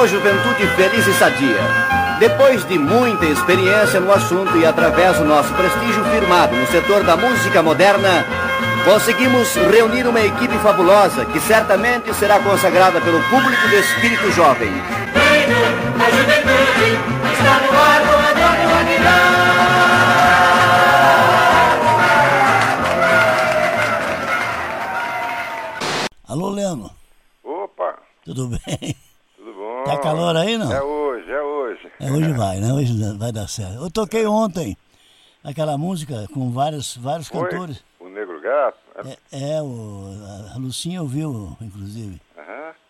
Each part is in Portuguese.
chegou juventude feliz e sadia. Depois de muita experiência no assunto e através do nosso prestígio firmado no setor da música moderna, conseguimos reunir uma equipe fabulosa que certamente será consagrada pelo público do espírito jovem. A juventude está no ar com Alô, Leno. Opa. Tudo bem? Tudo bom? Tá calor aí, não? É hoje, é hoje. É, hoje vai, né? Hoje vai dar certo. Eu toquei ontem aquela música com vários, vários Foi? cantores. O Negro Gato? É, é o, a Lucinha ouviu, inclusive.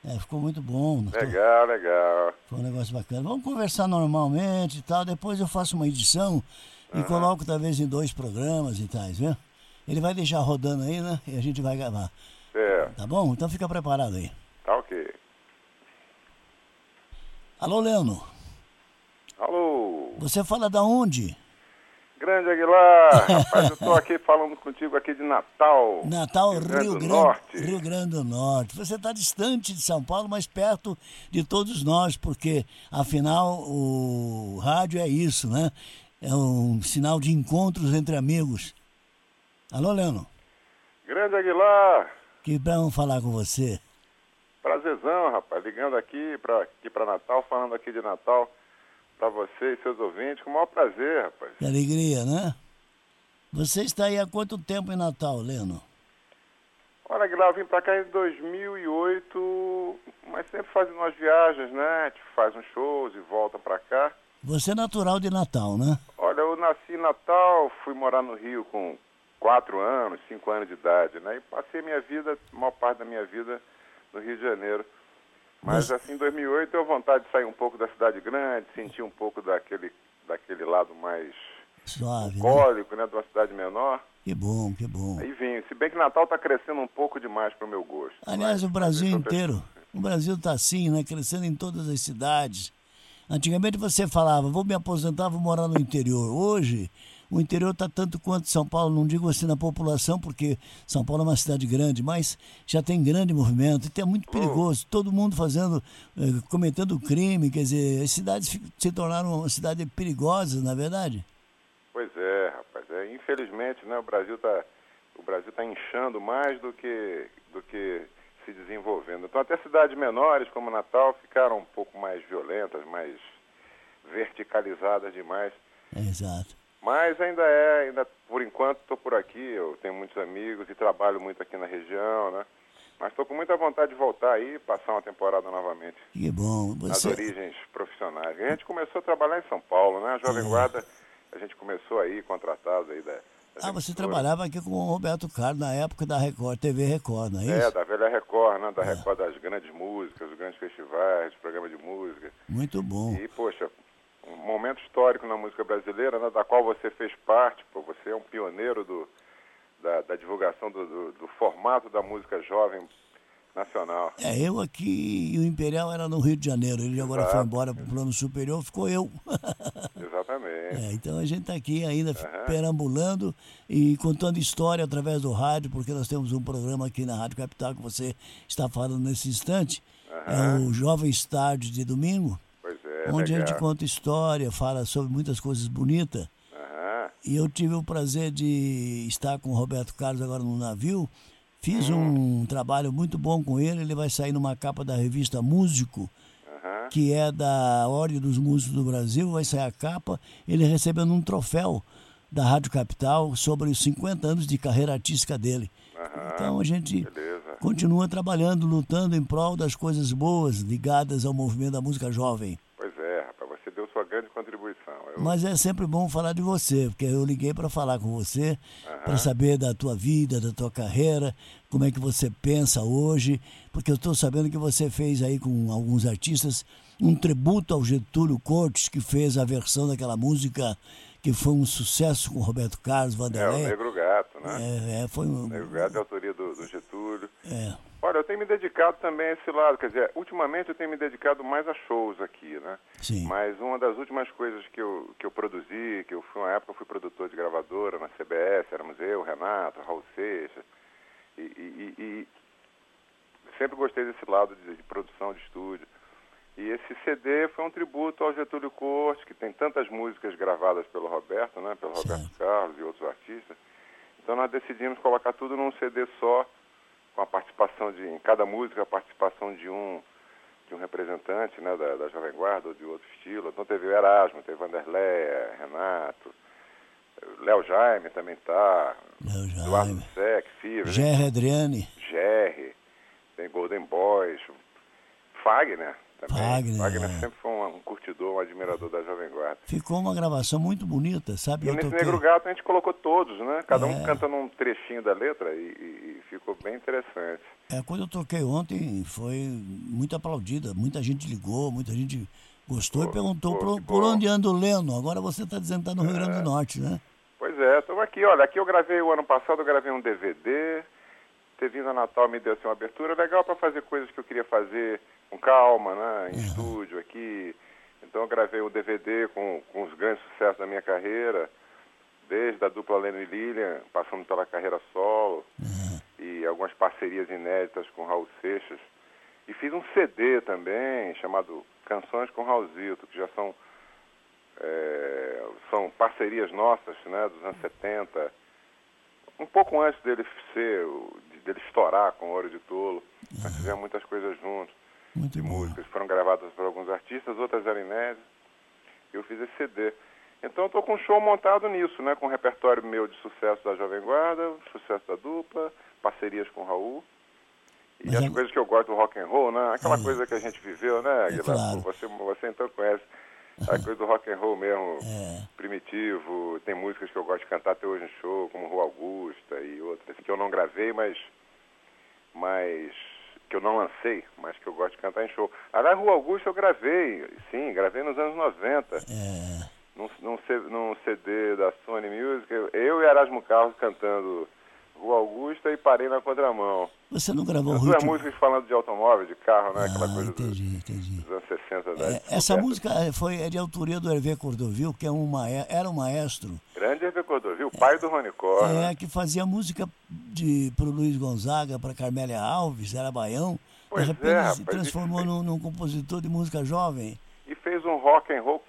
É, ficou muito bom. Legal, legal. Foi um negócio bacana. Vamos conversar normalmente e tal. Depois eu faço uma edição e coloco talvez em dois programas e tais, viu? Ele vai deixar rodando aí, né? E a gente vai gravar. É, Tá bom? Então fica preparado aí. tá ok. Alô, Leandro. Alô, Você fala da onde? Grande Aguilar. Rapaz, eu tô aqui falando contigo aqui de Natal. Natal, Rio Rio Grande do Grande, Norte. Rio Grande do Norte. Você está distante de São Paulo, mas perto de todos nós, porque afinal o rádio é isso, né? É um sinal de encontros entre amigos. Alô, Leandro. Grande Aguilar. Que bom falar com você. Prazerzão, rapaz. Ligando aqui pra, aqui pra Natal, falando aqui de Natal pra você e seus ouvintes. Com o maior prazer, rapaz. Que alegria, né? Você está aí há quanto tempo em Natal, Leno? Olha, Aguilar, eu vim pra cá em 2008, mas sempre fazendo umas viagens, né? Gente faz uns shows e volta pra cá. Você é natural de Natal, né? Olha, eu nasci em Natal, fui morar no Rio com quatro anos, cinco anos de idade, né? E passei minha vida, a maior parte da minha vida, no Rio de Janeiro. Mas assim, em 2008 eu vontade de sair um pouco da cidade grande, sentir um pouco daquele, daquele lado mais Suave, né? bucólico, né? De uma cidade menor. Que bom, que bom. Aí vim. Se bem que Natal está crescendo um pouco demais para o meu gosto. Aliás, o Brasil inteiro. O Brasil está assim, né? Crescendo em todas as cidades. Antigamente você falava, vou me aposentar, vou morar no interior. Hoje, o interior está tanto quanto São Paulo, não digo assim na população, porque São Paulo é uma cidade grande, mas já tem grande movimento, e é muito perigoso. Todo mundo fazendo, eh, cometendo crime, quer dizer, as cidades se tornaram uma cidade perigosa, na é verdade? Pois é, rapaz. É, infelizmente, né, o Brasil está o Brasil tá inchando mais do que do que se desenvolvendo. Então até cidades menores como Natal ficaram um pouco mais violentas, mais verticalizadas demais. Exato. Mas ainda é, ainda por enquanto estou por aqui, eu tenho muitos amigos e trabalho muito aqui na região, né? Mas estou com muita vontade de voltar aí e passar uma temporada novamente Que bom. nas Você, origens profissionais. A gente começou a trabalhar em São Paulo, né? A Jovem É. Guarda, a gente começou aí, contratado aí da. da ah, você trabalhava aqui com o Roberto Carlos na época da Record, TV Record, não é É, isso? da velha Record, né? Da Record das grandes músicas, dos grandes festivais, programas de música. Muito bom. E, poxa, momento histórico na música brasileira, né? Da qual você fez parte, pô, você é um pioneiro do, da, da divulgação do, do, do formato da música jovem nacional. É, eu aqui e o Imperial era no Rio de Janeiro. Ele agora foi Exato. embora para o plano superior, ficou eu. Exatamente. É, então a gente está aqui ainda perambulando e contando história através do rádio, porque nós temos um programa aqui na Rádio Capital que você está falando nesse instante. É o Jovem Estádio de domingo, é, onde a gente legal. conta história, fala sobre muitas coisas bonitas. Aham. E eu tive o prazer de estar com o Roberto Carlos agora no navio. Fiz Hum. um trabalho muito bom com ele. Ele vai sair numa capa da revista Músico, Aham. que é da Ordem dos Músicos do Brasil. Vai sair a capa. Ele recebendo um troféu da Rádio Capital sobre os 50 anos de carreira artística dele. Então a gente Beleza. continua trabalhando, lutando em prol das coisas boas ligadas ao movimento da música jovem. Pois é, rapaz, você deu sua grande contribuição. Eu, Mas é sempre bom falar de você, porque eu liguei para falar com você, para saber da tua vida, da tua carreira, como é que você pensa hoje, porque eu estou sabendo que você fez aí com alguns artistas um tributo ao Getúlio Cortes, que fez a versão daquela música que foi um sucesso com Roberto Carlos, é, o Vanderlei. Negro Gato, né? É, é, foi um. O Negro Gato é a autoria do, do Getúlio. É, Olha, eu tenho me dedicado também a esse lado, quer dizer, ultimamente eu tenho me dedicado mais a shows aqui, né? sim. Mas uma das últimas coisas que eu, que eu produzi, que eu fui uma época eu fui produtor de gravadora na CBS, éramos eu, Renato, Raul Seixas, e, e- e- e sempre gostei desse lado de, de produção de estúdio. E esse CD foi um tributo ao Getúlio Cortes, que tem tantas músicas gravadas pelo Roberto, né, pelo Roberto Certo. Carlos e outros artistas. Então nós decidimos colocar tudo num CD só, com a participação de, em cada música, a participação de um, de um representante né, da, da Jovem Guarda ou de outro estilo. Então teve o Erasmo, teve Vanderlé, Renato, Léo Jaime também tá, Léo Eduardo Jaime. Sec, Fibra, Gerry Adriane. Jerry, tem Golden Boys, Fagner também. Fagner, é. sempre foi um, um curtidor, um admirador da Jovem Guarda. Ficou uma gravação muito bonita, sabe? E nesse toquei- Negro Gato a gente colocou todos, né? Cada um É. cantando um trechinho da letra e, e- ficou bem interessante. É, quando eu toquei ontem, foi muito aplaudida. Muita gente ligou, muita gente gostou Pô, e perguntou pô, por, por onde anda o Leno. Agora você está dizendo que está no Rio Grande do Norte, né? Pois é, estamos aqui. Olha, aqui eu gravei o ano passado, eu gravei um DVD. Ter vindo a Natal me deu assim, uma abertura legal para fazer coisas que eu queria fazer com calma, né? Em estúdio aqui. Então eu gravei um DVD com, com os grandes sucessos da minha carreira, desde a dupla Leno e Lilian, passando pela carreira solo, e algumas parcerias inéditas com Raul Seixas. E fiz um CD também, chamado Canções com Raulzito, que já são é, são parcerias nossas, né, dos anos 70, um pouco antes dele ser, o- de- dele estourar com Ouro de Tolo. Nós fizemos muitas coisas juntos, Muito de músicas, foram gravadas por alguns artistas, outras eram inéditas. Eu fiz esse CD. Então eu estou com um show montado nisso, né, com um repertório meu de sucesso da Jovem Guarda, sucesso da dupla, parcerias com Raul. E Mas as a- coisas que eu gosto do rock and roll, né? Aquela É. coisa que a gente viveu, né, Aguilar? claro. Você, você então conhece a coisa do rock and roll mesmo, É. primitivo. Tem músicas que eu gosto de cantar até hoje em show, como Rua Augusta e outras que eu não gravei, mas, mas que eu não lancei, mas que eu gosto de cantar em show. Aliás, Rua Augusta eu gravei, sim, gravei nos anos 90, É, num, num, CD da Sony Music, eu, e Erasmo Carlos cantando Rua Augusta e Parei na Contramão. você não gravou As duas ritmo? músicas falando de automóvel, de carro, né? Aquela Ah, coisa do- entendi, entendi. dos anos 60. É, essa música é, foi é de autoria do Hervé Cordovil, que é um era um maestro Grande Hervé Cordovil, o pai do Rony Cor. né? é, que fazia música de, pro Luiz Gonzaga, para Carmélia Alves, era baião. Pois de é, repente se rapaz, transformou isso- num, num compositor de música jovem. E fez um rock and roll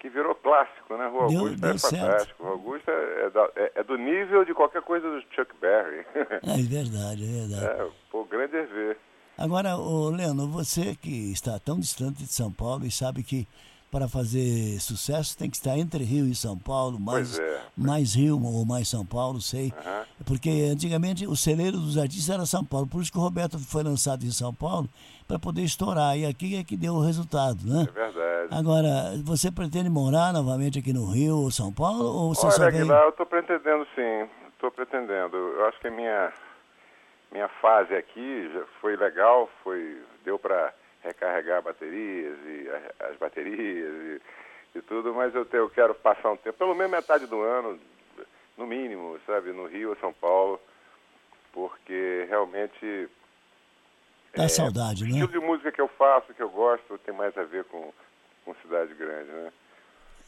que virou clássico, né? Rua Augusta deu é certo. fantástico. Rua Augusta é, da- é- é do nível de qualquer coisa do Chuck Berry. É verdade, é verdade. é, pô, grande Hervé. Agora, ô, Leno, você que está tão distante de São Paulo e sabe que para fazer sucesso tem que estar entre Rio e São Paulo, mais, é. mais Rio ou mais São Paulo, sei. Aham. Porque antigamente o celeiro dos artistas era São Paulo, por isso que o Roberto foi lançado em São Paulo para poder estourar. E aqui é que deu o resultado, né? É verdade. Agora, você pretende morar novamente aqui no Rio ou São Paulo? Ou você só Olha, vem... Aguilar, eu estou pretendendo sim. Estou pretendendo. Eu acho que a minha, minha fase aqui já foi legal, foi, deu para recarregar baterias e a- as baterias e, e tudo, mas eu, te- eu quero passar um tempo, pelo menos metade do ano, no mínimo, sabe, no Rio ou São Paulo, porque realmente Dá saudade, o né? estilo de música que eu faço, que eu gosto, tem mais a ver com, com cidade grande, né?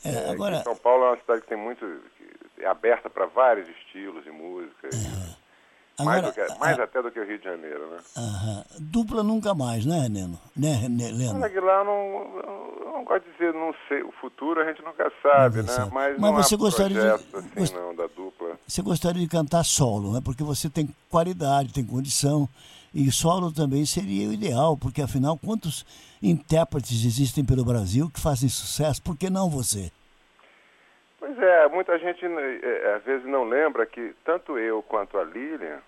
É, É, agora, São Paulo é uma cidade que tem muito. que é aberta para vários estilos de música. mais agora do que- mais até do que o Rio de Janeiro, né? aham, dupla nunca mais, né, Neno? Né, né, Leno? Olha, Aguilar, eu não, eu não gosto de dizer, não sei, o futuro a gente nunca sabe, né? sabe. Mas, Mas não você gostaria de- assim, gost- não, da dupla. Você gostaria de cantar solo, né? Porque você tem qualidade, tem condição. E solo também seria o ideal, porque afinal, quantos intérpretes existem pelo Brasil que fazem sucesso? Por que não você? Pois é, muita gente né, é, às vezes não lembra que tanto eu quanto a Lilian,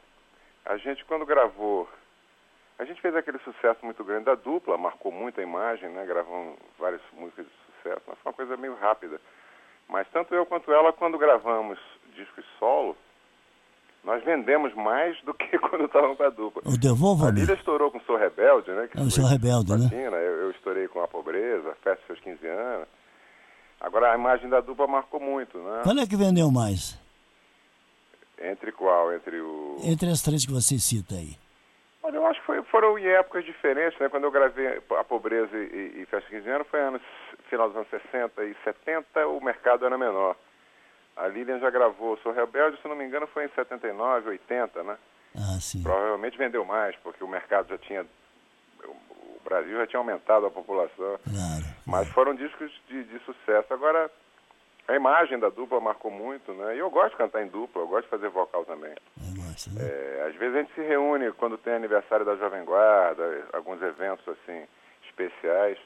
a gente quando gravou, a gente fez aquele sucesso muito grande da dupla, marcou muito a imagem, né? Gravamos várias músicas de sucesso, mas foi uma coisa meio rápida. Mas tanto eu quanto ela, quando gravamos discos solo, nós vendemos mais do que quando estávamos com a dupla. O A Devolva-me. Lília estourou com Sou Rebelde, né? que É, o Sou Rebelde, né? Eu, eu estourei com A Pobreza, a Festa dos seus 15 anos. Agora, a imagem da dupla marcou muito, né? Qual é que vendeu mais? Entre qual? Entre o... Entre as três que você cita aí. Olha, eu acho que foi, foram em épocas diferentes, né? Quando eu gravei A Pobreza e, e Festa dos 15 anos, foi anos, final dos anos 60 e 70, o mercado era menor. A Lilian já gravou Sou Rebelde, se não me engano, foi em 79, 80, né? Ah, sim. Provavelmente vendeu mais, porque o mercado já tinha. O Brasil já tinha aumentado a população. Claro. Mas foram discos de, de sucesso. Agora, a imagem da dupla marcou muito, né? E eu gosto de cantar em dupla, eu gosto de fazer vocal também. Gosto, né? É, às vezes a gente se reúne quando tem aniversário da Jovem Guarda, alguns eventos assim especiais,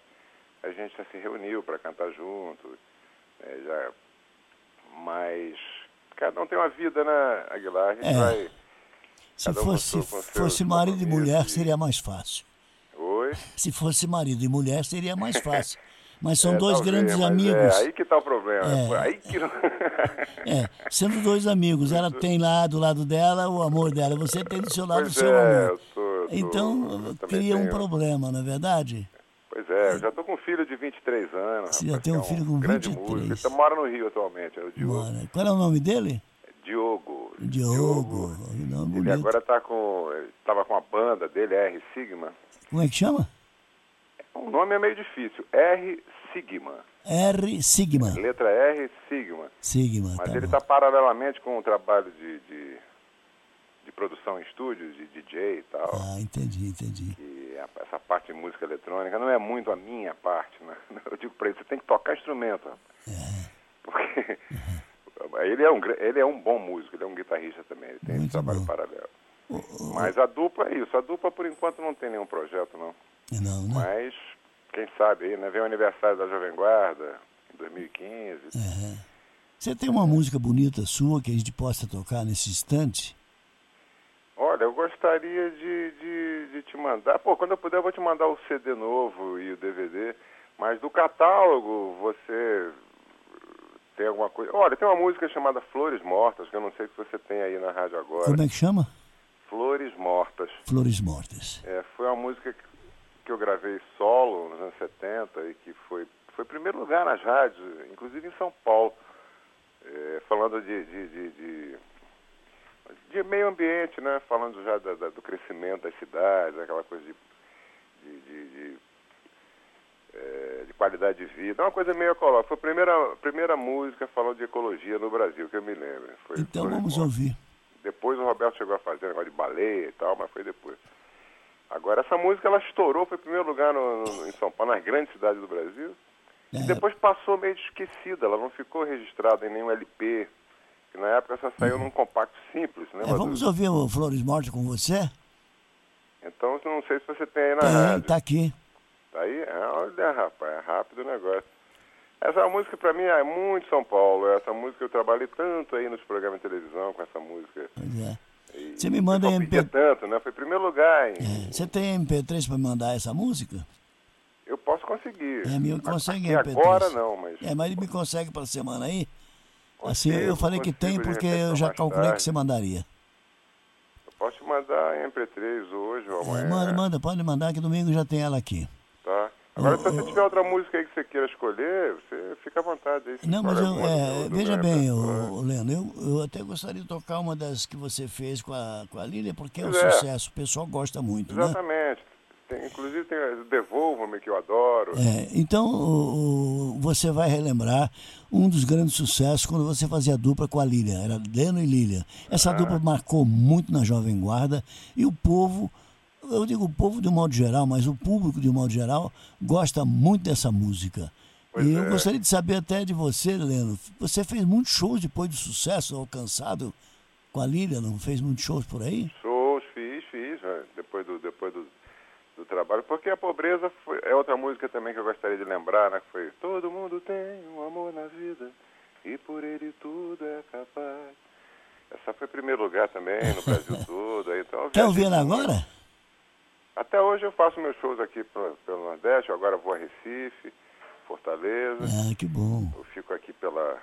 a gente já se reuniu para cantar junto. é, já, mas cada um tem uma vida, né, Aguilar? A gente É. vai. Se um fosse, marido e mulher, seria mais fácil. Oi? Se fosse marido e mulher, seria mais fácil. Mas são É, dois talvez, grandes mas amigos. É, aí que tá o problema. É. Aí que. É, sendo dois amigos, ela tem lá do lado dela o amor dela, você tem do seu lado o Pois seu é, amor. eu tô- eu tô- Então, também cria um problema, não é verdade? Pois é, eu já tô com um filho de 23 anos. Você já tem que um é filho com grande 23. músico. Ele tá- mora no Rio atualmente, é o Diogo. Mora. Qual é o nome dele? Diogo. Diogo. Nome Ele agora tá com. ele Tava com a banda dele, R Sigma. Como é que chama? O nome é meio difícil. R Sigma. R Sigma. Letra R Sigma. Sigma, Mas tá ele está paralelamente com o trabalho de, de, de produção em estúdios, de DJ e tal. Ah, entendi, entendi. E a- essa parte de música eletrônica não é muito a minha parte, né? Eu digo para ele, você tem que tocar instrumento. É. Porque ele, é um, ele é um bom músico, ele é um guitarrista também, ele tem esse Muito trabalho bom. paralelo. Mas a dupla é isso, a dupla por enquanto não tem nenhum projeto não. Não, né? Mas quem sabe aí, né? Vem o aniversário da Jovem Guarda em 2015. É. Você tem uma música bonita sua que a gente possa tocar nesse instante? Olha, eu gostaria de, de, de te mandar. Pô, quando eu puder, eu vou te mandar o CD novo e o DVD. Mas do catálogo, você tem alguma coisa. Olha, tem uma música chamada Flores Mortas, que eu não sei se você tem aí na rádio agora. Como é que chama? Flores Mortas. Flores Mortas. É, foi uma música que, eu gravei solo nos anos 70 e que foi, foi primeiro lugar nas rádios, inclusive em São Paulo. É, falando de, de, de, de, de meio ambiente, né? Falando já da- da- do crescimento das cidades, aquela coisa de, de, de, de, é, de qualidade de vida. É uma coisa meio ecológica. Foi a primeira, primeira música falando de ecologia no Brasil, que eu me lembro. Foi Então Flores vamos Mortas. ouvir. Depois o Roberto chegou a fazer negócio de baleia e tal, mas foi depois. Agora, essa música ela estourou, foi em primeiro lugar no, no- em São Paulo, nas grandes cidades do Brasil. É, E depois passou meio esquecida, ela não ficou registrada em nenhum LP. Que na época só saiu num compacto simples, né? é, vamos ouvir o Flores Mortas com você? Então, não sei se você tem aí na Tem, rádio. tá aqui. Tá aí? Ah, Olha, rapaz, é rápido o negócio. Essa música pra mim é muito São Paulo. Essa música eu trabalhei tanto aí nos programas de televisão com essa música. Pois é. E Você me manda MP... tanto, né? Foi primeiro lugar em, É, Você tem MP3 para mandar essa música? Eu posso conseguir. É, me Mas consegue aqui MP3. agora não, mas É, mas ele me consegue para semana aí? Assim, eu falei que tem porque eu já calculei que tarde. você mandaria. eu posso te mandar em MP3 hoje ou É, amanhã. manda, manda, pode mandar que domingo já tem ela aqui. Agora, se você tiver outra música aí que você queira escolher, você fica à vontade aí. Não, mas eu, é, veja bem, ô, Leno, eu, eu até gostaria de tocar uma das que você fez com a, com a Lília, porque é um é. sucesso, o pessoal gosta muito, né? Exatamente. Tem, inclusive tem o Devolva-me, que eu adoro. É, então o- o- você vai relembrar um dos grandes sucessos quando você fazia dupla com a Lília, era Leno e Lília. Essa dupla marcou muito na Jovem Guarda e o povo, eu digo o povo de um modo geral, mas o público de um modo geral gosta muito dessa música. Pois e eu é. gostaria de saber até de você, Leno, você fez muitos shows depois do sucesso alcançado com a Lília, não fez muitos shows por aí? Shows, fiz, fiz, né? depois do, depois do, do trabalho. Porque a pobreza foi, é outra música também que eu gostaria de lembrar, né? Que foi Todo mundo tem um amor na vida e por ele tudo é capaz. Essa foi primeiro lugar também no Brasil todo. aí, Então, eu Quer ela muito. agora? Até hoje eu faço meus shows aqui pro- pelo Nordeste, agora vou a Recife, Fortaleza. Ah, que bom. Eu fico aqui pela.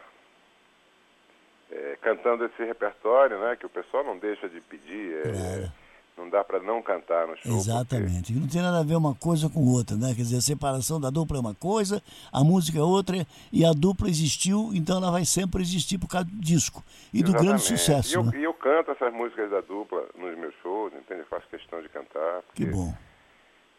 é, cantando esse repertório, né? Que o pessoal não deixa de pedir. é, Claro. Não dá para não cantar no show. porque- Exatamente. Não tem nada a ver uma coisa com outra, né? Quer dizer, a separação da dupla é uma coisa, a música é outra, e a dupla existiu, então ela vai sempre existir por causa do disco e do grande Exatamente. sucesso, E eu, né? eu canto essas músicas da dupla nos meus shows, entende? Eu faço questão de cantar, Que porque bom,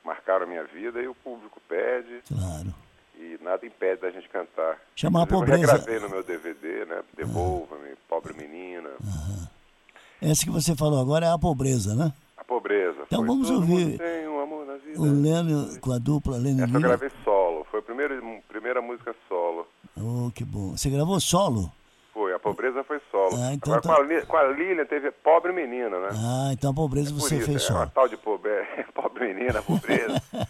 marcaram a minha vida e o público pede claro. e nada impede da gente cantar. Chamar a pobreza- Eu regravei no meu DVD, né? Devolva-me, Pobre Menina. Essa que você falou agora é a pobreza, né? A pobreza. Então foi, vamos "Todo ouvir. um O Leno com a dupla Leno Essa eu gravei solo. Foi a primeira, primeira música solo. Oh, que bom. Você gravou solo? Foi, a pobreza foi solo. Ah, então Agora, tá- com, a, Li- com a Lilian teve Pobre Menina, né? Ah, então a pobreza Por você isso, fez é uma solo. tal de pobre, pobre menina, pobreza.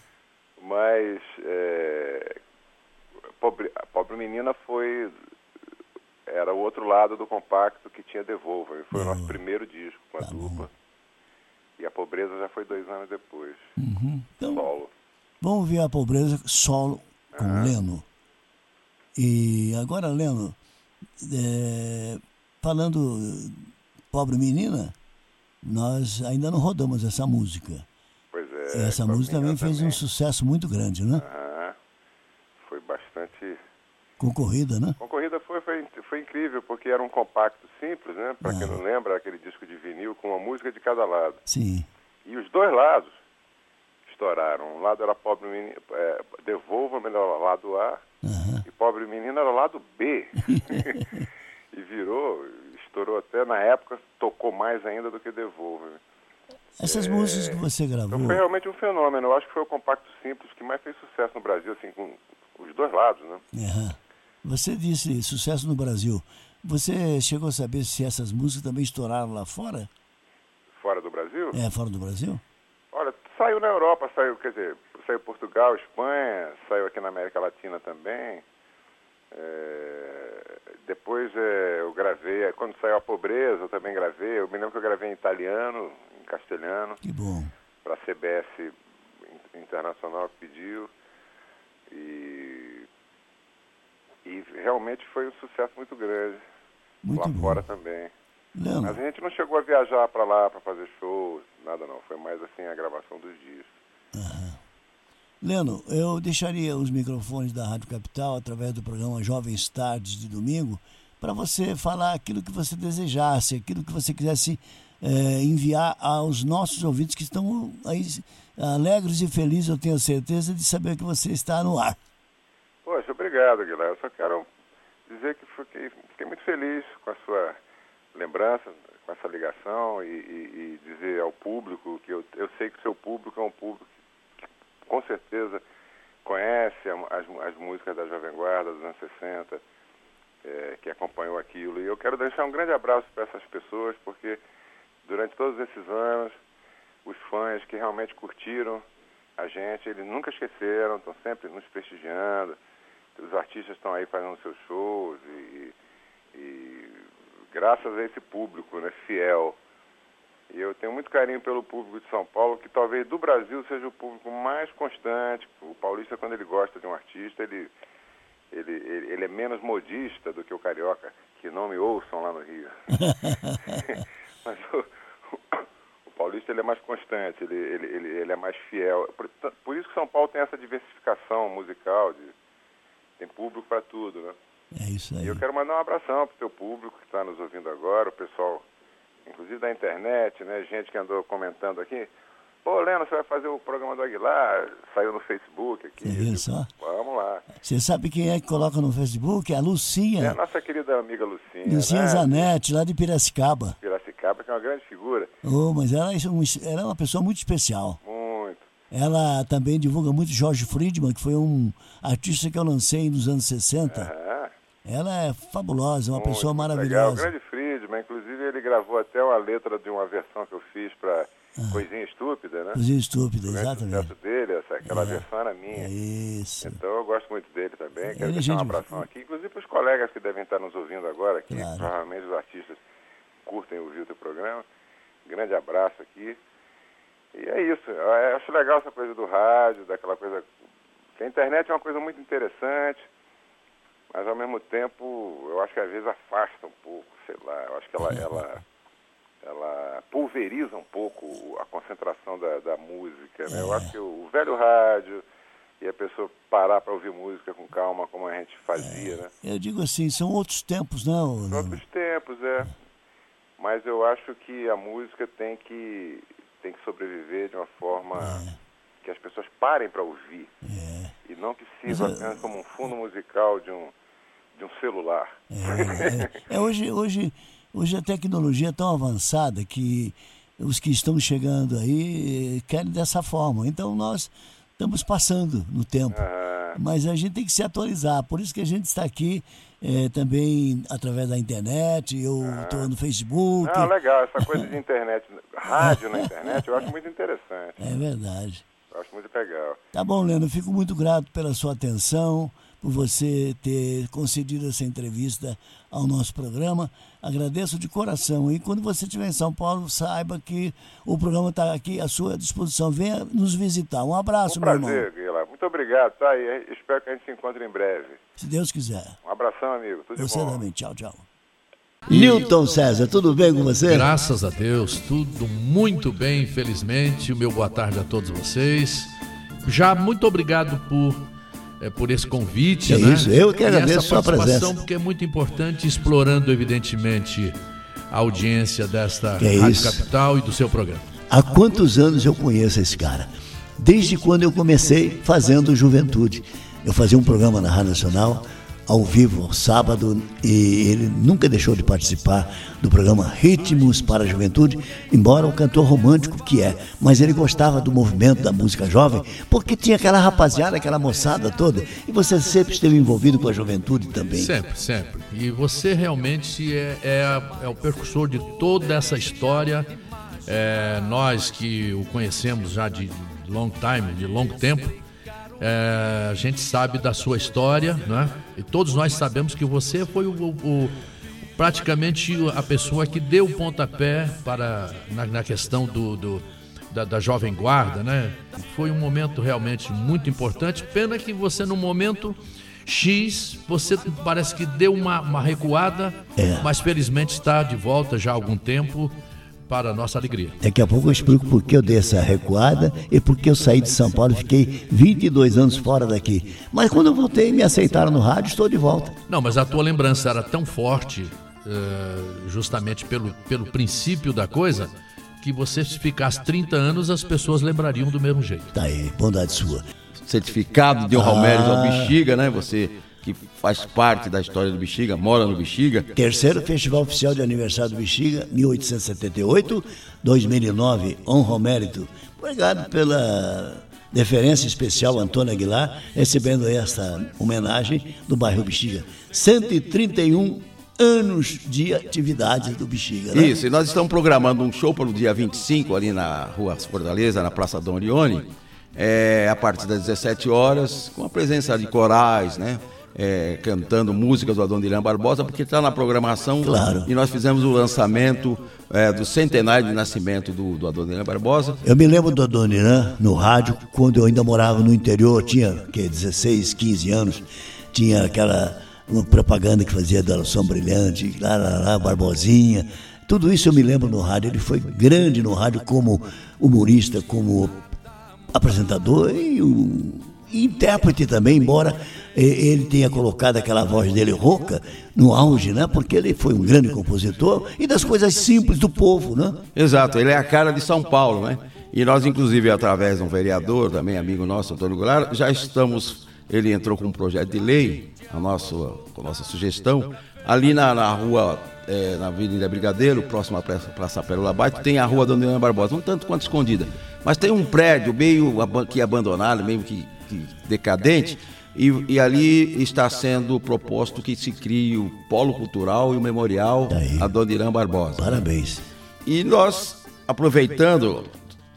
Mas é, pobre, a pobre menina foi era o outro lado do compacto que tinha Devolver. Foi o nosso primeiro disco com a Tá bom. E a pobreza já foi dois anos depois. Uhum. Então, Solo. vamos ver a pobreza solo com Leno. E agora, Leno, é, falando Pobre Menina, nós ainda não rodamos essa música. Pois é. essa música também fez um sucesso muito grande, né? Aham. Foi bastante. Concorrida, né? Concorrida foi, incrível, porque era um compacto simples, né? Para quem não lembra, aquele disco de vinil com uma música de cada lado. Sim. E os dois lados estouraram. Um lado era pobre menino, é, devolva melhor lado A, Aham. e pobre menino era lado B. e virou, estourou até na época, tocou mais ainda do que devolva. Essas músicas que você gravou, Então foi realmente um fenômeno. Eu acho que foi o compacto simples que mais fez sucesso no Brasil, assim, com os dois lados, né? Aham. Você disse sucesso no Brasil. Você chegou a saber se essas músicas também estouraram lá fora? Fora do Brasil. É, fora do Brasil? Olha, saiu na Europa, saiu, quer dizer, saiu Portugal, Espanha, saiu aqui na América Latina também. É, depois é, eu gravei, quando saiu a pobreza, eu também gravei. Eu me lembro que eu gravei em italiano, em castelhano, Que bom. para a CBS in- Internacional que pediu. E, e realmente foi um sucesso muito grande. Muito lá bom. fora também. Leno, Mas a gente não chegou a viajar para lá para fazer shows, nada não. Foi mais assim a gravação dos discos. Leno, eu deixaria os microfones da Rádio Capital através do programa Jovens Tardes de domingo para você falar aquilo que você desejasse, aquilo que você quisesse eh, enviar aos nossos ouvintes que estão aí alegres e felizes, eu tenho certeza, de saber que você está no ar. Obrigado, Guilherme. Eu só quero dizer que fiquei, fiquei muito feliz com a sua lembrança, com essa ligação e, e- e dizer ao público que eu, eu sei que o seu público é um público que, com certeza conhece as, as músicas da Jovem Guarda dos anos 60, eh, que acompanhou aquilo. E eu quero deixar um grande abraço para essas pessoas, porque durante todos esses anos, os fãs que realmente curtiram a gente, eles nunca esqueceram, estão sempre nos prestigiando. Os artistas estão aí fazendo seus shows e, e graças a esse público né, fiel. E eu tenho muito carinho pelo público de São Paulo, que talvez do Brasil seja o público mais constante. O paulista, quando ele gosta de um artista, ele, ele, ele, ele é menos modista do que o carioca, que não me ouçam lá no Rio. Mas o, o paulista ele é mais constante, ele, ele, ele, ele é mais fiel. Por, por isso que São Paulo tem essa diversificação musical, de, tem público para tudo, né? É isso aí. E eu quero mandar um abração para o teu público que está nos ouvindo agora, o pessoal, inclusive da internet, né? Gente que andou comentando aqui. Pô, Leno, você vai fazer o programa do Aguilar? Saiu no Facebook aqui. Você viu só? Vamos lá. Você sabe quem é que coloca no Facebook? É a É a Lucinha. nossa querida amiga Lucinha. Lucinha né? Zanetti, lá de Piracicaba. Piracicaba, que é uma grande figura. Oh, mas ela, é ela é uma pessoa muito especial. Ela também divulga muito Jorge Friedman, que foi um artista que eu lancei nos anos 60. Ah, Ela é fabulosa, uma muito, pessoa maravilhosa. Legal. O grande Friedman, inclusive ele gravou até uma letra de uma versão que eu fiz para Coisinha Estúpida, né? Coisinha estúpida, O Ah. exatamente. sucesso dele, essa, aquela versão era minha. É isso. Então eu gosto muito dele também. Quero Ele é deixar um gente- abração aqui, inclusive para os colegas que devem estar nos ouvindo agora aqui. Claro. Provavelmente os artistas curtem ouvir o teu programa. Grande abraço aqui. E é isso. Eu acho legal essa coisa do rádio, daquela coisa. que a internet é uma coisa muito interessante, mas ao mesmo tempo eu acho que às vezes afasta um pouco, sei lá. Eu acho que ela, ela, ela pulveriza um pouco a concentração da, da música. Né? Eu acho que o, velho rádio e a pessoa parar para ouvir música com calma, como a gente fazia, né? Eu digo assim, são outros tempos, não? Leno? outros tempos, é. Mas eu acho que a música tem que, tem que sobreviver de uma forma que as pessoas parem para ouvir. E não que sirva Mas, é- apenas como um fundo musical de um, de um celular. É, é, é, hoje, hoje, hoje a tecnologia é tão avançada que os que estão chegando aí querem dessa forma. Então nós estamos passando no tempo. Mas a gente tem que se atualizar. Por isso que a gente está aqui é, também através da internet, eu estou no Facebook. Ah, legal, essa coisa de internet, rádio na internet, eu acho muito interessante. É verdade. Eu acho muito legal. Tá bom, Leno, fico muito grato pela sua atenção, por você ter concedido essa entrevista ao nosso programa. Agradeço de coração. E quando você estiver em São Paulo, saiba que o programa está aqui à sua disposição. Venha nos visitar. Um abraço, um meu prazer, irmão. Muito obrigado, tá? E espero que a gente se encontre em breve. Se Deus quiser. Um abração, amigo. Tudo você bom. também. Tchau, tchau. Newton César, tudo bem com você? Graças a Deus, tudo muito bem, infelizmente. O meu boa tarde a todos vocês. Já muito obrigado por é, por esse convite. É né? isso, eu que E agradeço essa sua participação, presença. Porque é muito importante, explorando, evidentemente, a audiência desta Que é Rádio isso. Capital e do seu programa. Há quantos anos eu conheço esse cara? Desde quando eu comecei fazendo Juventude. Eu fazia um programa na Rádio Nacional, ao vivo, ao sábado, e ele nunca deixou de participar do programa Ritmos para a Juventude, embora o cantor romântico que é. Mas ele gostava do movimento da música jovem, porque tinha aquela rapaziada, aquela moçada toda, e você sempre esteve envolvido com a juventude também. Sempre, sempre. E você realmente é, é, é o percussor de toda essa história. É, nós que o conhecemos já de long time, de longo tempo, é, a gente sabe da sua história, né? E todos nós sabemos que você foi o, o- praticamente a pessoa que deu o pontapé para na, na questão do, do- da, da jovem guarda, né? Foi um momento realmente muito importante. Pena que você no momento X, você parece que deu uma, uma recuada, É. mas felizmente está de volta já há algum tempo para a nossa alegria. Daqui a pouco eu explico por que eu dei essa recuada e por que eu saí de São Paulo e fiquei 22 anos fora daqui. Mas quando eu voltei, me aceitaram no rádio, estou de volta. Não, mas a tua lembrança era tão forte, eh, justamente pelo, pelo princípio da coisa, que você se ficasse 30 anos, as pessoas lembrariam do mesmo jeito. Tá aí, bondade sua. certificado de honra mérito Ah. ao Bexiga, né? Você que faz parte da história do Bexiga, mora no Bexiga. Terceiro Festival Oficial de Aniversário do Bexiga, 1878, 2009, honra ao mérito. Obrigado pela deferência especial, Antônio Aguilar, recebendo esta homenagem do bairro Bexiga. 131 anos de atividades do Bexiga, né? Isso, e nós estamos programando um show para o dia 25 ali na Rua Fortaleza, na Praça Dom Orione, é, a partir das 17 horas, com a presença de corais, né? É, cantando músicas do Adoniran Barbosa, porque está na programação. Claro. E nós fizemos o lançamento é, do centenário de nascimento do, do Adoniran Barbosa. Eu me lembro do Adoniran no rádio, quando eu ainda morava no interior, tinha que, 16, 15 anos, tinha aquela uma propaganda que fazia da Som Brilhante, lá, lá, lá, Barbosinha. Tudo isso eu me lembro no rádio. Ele foi grande no rádio como humorista, como apresentador e o e intérprete também, embora ele tenha colocado aquela voz dele rouca no auge, né? Porque ele foi um grande compositor e das coisas simples do povo, né? Exato, ele é a cara de São Paulo, né? E nós, inclusive, através de um vereador, também amigo nosso, Antônio Goulart, já estamos. Ele entrou com um projeto de lei, a nossa, a nossa sugestão, ali na, na rua, eh, na Avenida Brigadeiro, próxima à Praça, Praça Pérola Baito, tem a rua Dona Helena Barbosa, um tanto quanto escondida. Mas tem um prédio meio aban- que abandonado, meio que decadente, e, e ali está sendo proposto que se crie o Polo Cultural e o Memorial Aí. a Dona Irã Barbosa. Parabéns. E nós, aproveitando,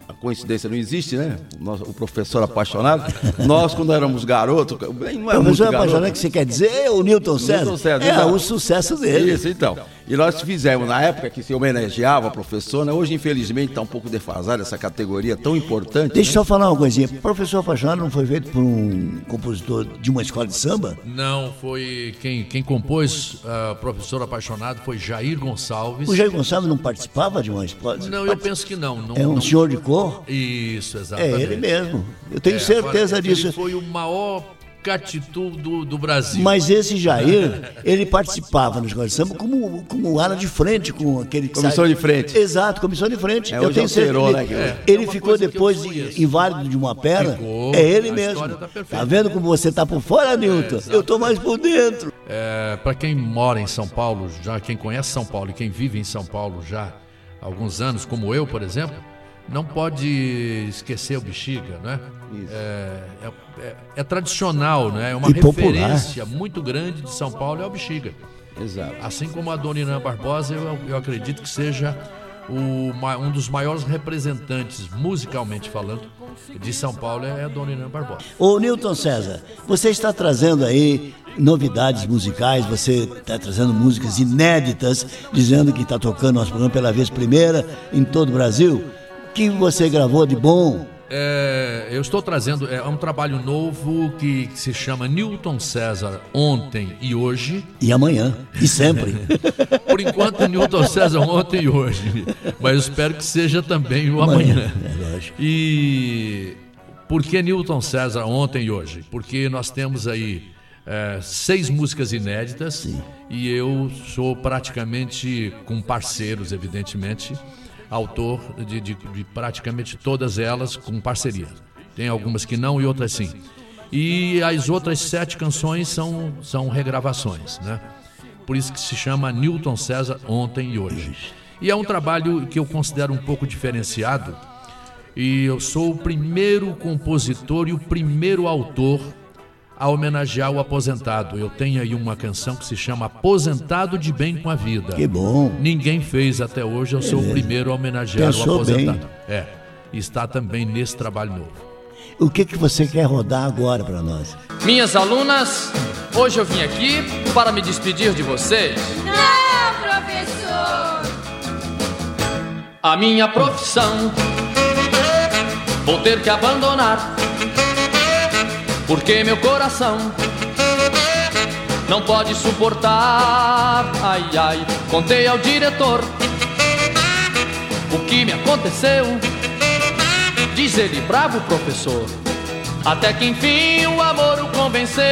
a coincidência não existe, né? O, o professor apaixonado, nós, quando éramos garotos, bem, não é muito Professor garoto, apaixonado que você quer dizer é o Newton César. César, é exato. o sucesso dele. Isso, então. E nós fizemos, na época que se homenageava a professor, né? hoje, infelizmente, está um pouco defasada essa categoria tão importante. Deixa eu né? só falar uma coisinha. Professor Apaixonado não foi feito por um compositor de uma escola de samba? Não, foi quem, quem compôs uh, Professor Apaixonado foi Jair Gonçalves. O Jair Gonçalves não participava de uma escola? Não, eu penso que não. não É um não- senhor de cor? Isso, É exatamente. ele mesmo. Eu tenho É, certeza agora, disso. Ele foi o maior catitu do, do Brasil. Mas esse Jair, ele participava no escola de samba como, como ala de frente, com aquele que Comissão sai- de frente. Exato, comissão de frente. É, eu tenho alterou, certeza. né, Ele, que- ele É ficou depois de- inválido de uma perna. Ficou. É ele mesmo. tá. Tá vendo como você tá por fora, Newton? eu tô mais por dentro. É, para quem mora em São Paulo, já quem conhece São Paulo e quem vive em São Paulo já alguns anos, como eu, por exemplo, não pode esquecer o bexiga, né? É, é, é, é, tradicional, né? É uma E referência muito grande de São Paulo é o bexiga. Exato. Assim como a Dona Irã Barbosa, eu, eu acredito que seja o um dos maiores representantes, musicalmente falando, de São Paulo é a Dona Irã Barbosa. Ô Newton César, você está trazendo aí novidades musicais, você está trazendo músicas inéditas, dizendo que está tocando nosso programa pela vez primeira em todo o Brasil. Que você gravou de bom? É, eu estou trazendo é um trabalho novo que, que se chama Newton César Ontem e Hoje. E amanhã, e sempre. Por enquanto, Newton César Ontem e Hoje. Mas espero que seja também o amanhã. É lógico. E por que Newton César ontem e hoje? Porque nós temos aí é, seis músicas inéditas e eu sou praticamente, com parceiros, evidentemente, autor de, de- de praticamente todas elas com parceria. Tem algumas que não e outras sim. E as outras sete canções são, são regravações, né? Por isso que se chama Newton César Ontem e Hoje. E é um trabalho que eu considero um pouco diferenciado, e eu sou o primeiro compositor e o primeiro autor a homenagear o aposentado. Eu tenho aí uma canção que se chama Aposentado de Bem com a Vida. Que bom. Ninguém fez até hoje, eu sou o primeiro a homenagear Pensou o aposentado. bem. É, e está também nesse trabalho novo. O que, que você quer rodar agora para nós? Minhas alunas, hoje eu vim aqui para me despedir de vocês. Não, professor! A minha profissão vou ter que abandonar. Porque meu coração não pode suportar. Ai, ai, contei ao diretor o que me aconteceu. Diz ele, bravo professor. Até que enfim o amor o convenceu.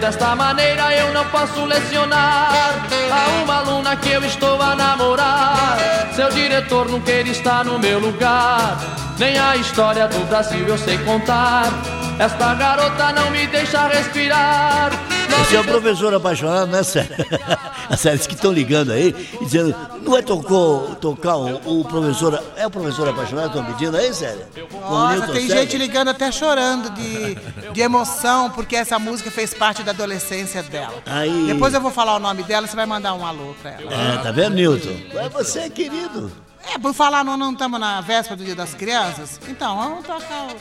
Desta maneira eu não posso lecionar a uma aluna que eu estou a namorar. Seu diretor não quer estar no meu lugar. Nem a história do Brasil eu sei contar. Esta garota não me deixa respirar. Você é um professor apaixonado, né, Sérgio? As séries que estão ligando aí e dizendo, não vai tocou, tocar o, o professor. É o professor apaixonado que estão pedindo aí, Sérgio? O Nossa, tem César? gente ligando até chorando de, de emoção, porque essa música fez parte da adolescência dela. Aí. Depois eu vou falar o nome dela, você vai mandar um alô pra ela. É, tá vendo, Newton? É você, querido. É, por falar, não não estamos na véspera do Dia das Crianças? Então, vamos tocar o...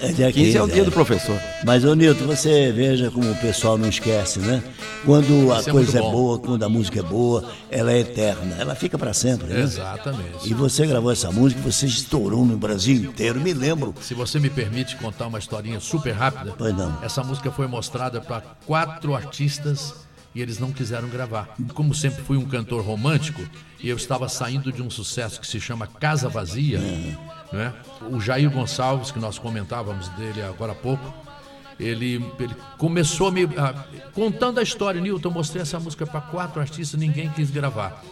É dia 15 é o 15, dia do professor. Mas, ô Nilton, você veja como o pessoal não esquece, né? Quando a Isso é coisa é bom. boa, quando a música é boa, ela é eterna. Ela fica pra sempre, né? Exatamente. E você gravou essa música, você estourou no Brasil inteiro, me lembro. Se você me permite contar uma historinha super rápida, Pois não. essa música foi mostrada para quatro artistas e eles não quiseram gravar. Como sempre fui um cantor romântico e eu estava saindo de um sucesso que se chama Casa Vazia, né? O Jair Gonçalves, que nós comentávamos dele agora há pouco, ele, ele começou me a- contando a história. Nilton, mostrei essa música para quatro artistas, ninguém quis gravar.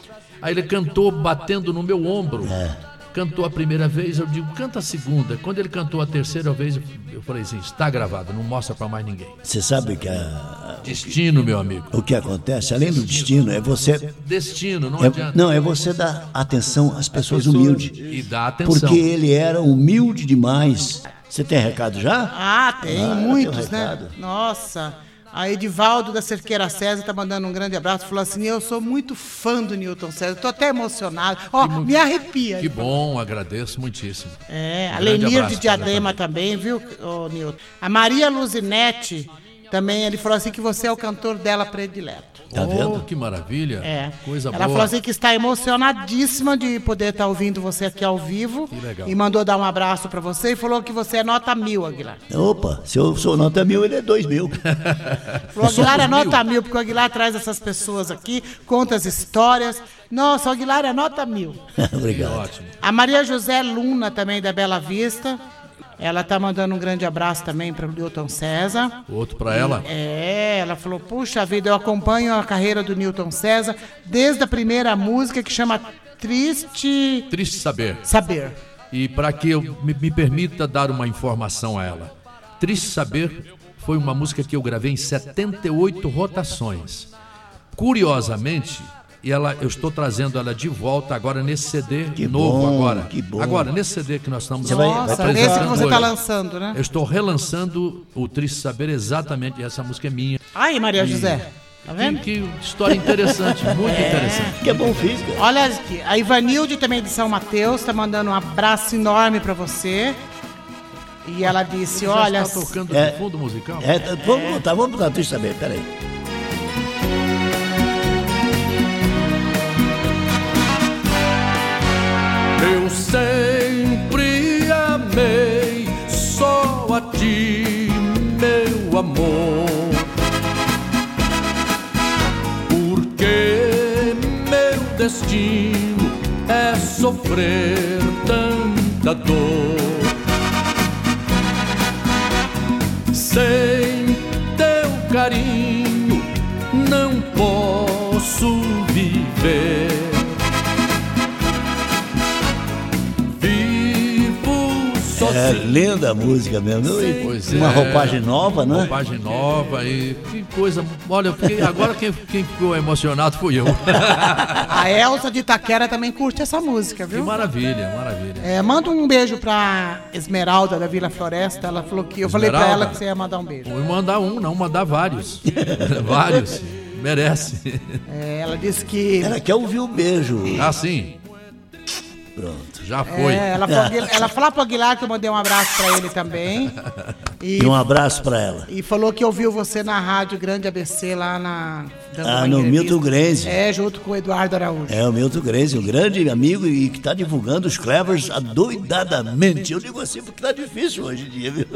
Aí ele cantou batendo no meu ombro. Cantou a primeira vez, eu digo, canta a segunda. Quando ele cantou a terceira vez, eu- falei assim: está gravado, não mostra para mais ninguém. Você sabe que a- Destino, meu amigo. o que acontece, além do destino, é você. Destino, não é- adianta. não, é você dar atenção às pessoas humildes. E dá atenção. Porque ele era humilde demais. Você tem recado já? Ah, tem Ah, muitos, um né? Nossa. A Edivaldo da Cerqueira César tá mandando um grande abraço. Falou assim: Eu sou muito fã do Newton César, tô até emocionado. Ó, me arrepia. Que bom, agradeço muitíssimo. É, a Um grande Lenir de Diadema também, viu, ô, Nilton? A Maria Luzinete também, ele falou assim que você é o cantor dela predileto. Tá oh, vendo? que maravilha. É. Coisa Ela boa. falou assim que está emocionadíssima de poder estar ouvindo você aqui ao vivo. Que legal. E mandou dar um abraço pra você e falou que você é nota mil, Aguilar. Opa, se eu sou nota mil, ele é dois mil. Falou, Aguilar é nota mil, porque o Aguilar traz essas pessoas aqui, conta as histórias. Nossa, o Aguilar é nota mil. Obrigado. Ótimo. A Maria José Luna, também da Bela Vista. Ela tá mandando um grande abraço também para o Newton César. Outro para ela. É, ela falou: Puxa vida, eu acompanho a carreira do Newton César desde a primeira música que chama Triste Triste saber. Saber. E para que eu me, me permita dar uma informação a ela. Triste Saber foi uma música que eu gravei em 78 rotações. Curiosamente, e ela, eu estou trazendo ela de volta agora nesse CD Que novo bom, agora. que bom. Agora, nesse CD que nós estamos Você vai- Nossa, vai esse que você está lançando, né? Eu estou relançando o Triste Saber exatamente, essa música é minha. Aí, Maria José. Tá Que, vendo? que história interessante, muito interessante. Que é bom física. Olha aqui, a Ivanilde também de São Mateus tá mandando um abraço enorme pra você. E ela disse, Já olha, está tocando É. de fundo musical? É, tá- vamos botar, vamos botar, deixa eu saber, peraí. Eu sempre amei só a ti, meu amor. Porque meu destino é sofrer tanta dor. Sem É linda a música mesmo. E Pois Uma é. roupagem nova, né? Roupagem nova e que coisa. Olha, eu fiquei- agora quem, quem ficou emocionado fui eu. a Elsa de Itaquera também curte essa música, Que viu? maravilha, maravilha. É, manda um beijo pra Esmeralda da Vila Floresta. Ela falou que eu falei pra Esmeralda? ela que você ia mandar um beijo. Vou mandar um, não, mandar vários. vários. Merece. É, ela disse que. Ela quer ouvir o beijo. Assim, Pronto. já foi. É, ela, falou, ela falou pro Aguilar que eu mandei um abraço pra ele também. E, E um abraço pra ela. e falou que ouviu você na rádio Grande ABC lá na. Ah, no entrevista. Milton Grenze. É, junto com o Eduardo Araújo. É o Milton Grenze, um grande amigo e que está divulgando os Clevers adoidadamente. Eu digo assim porque tá difícil hoje em dia, viu?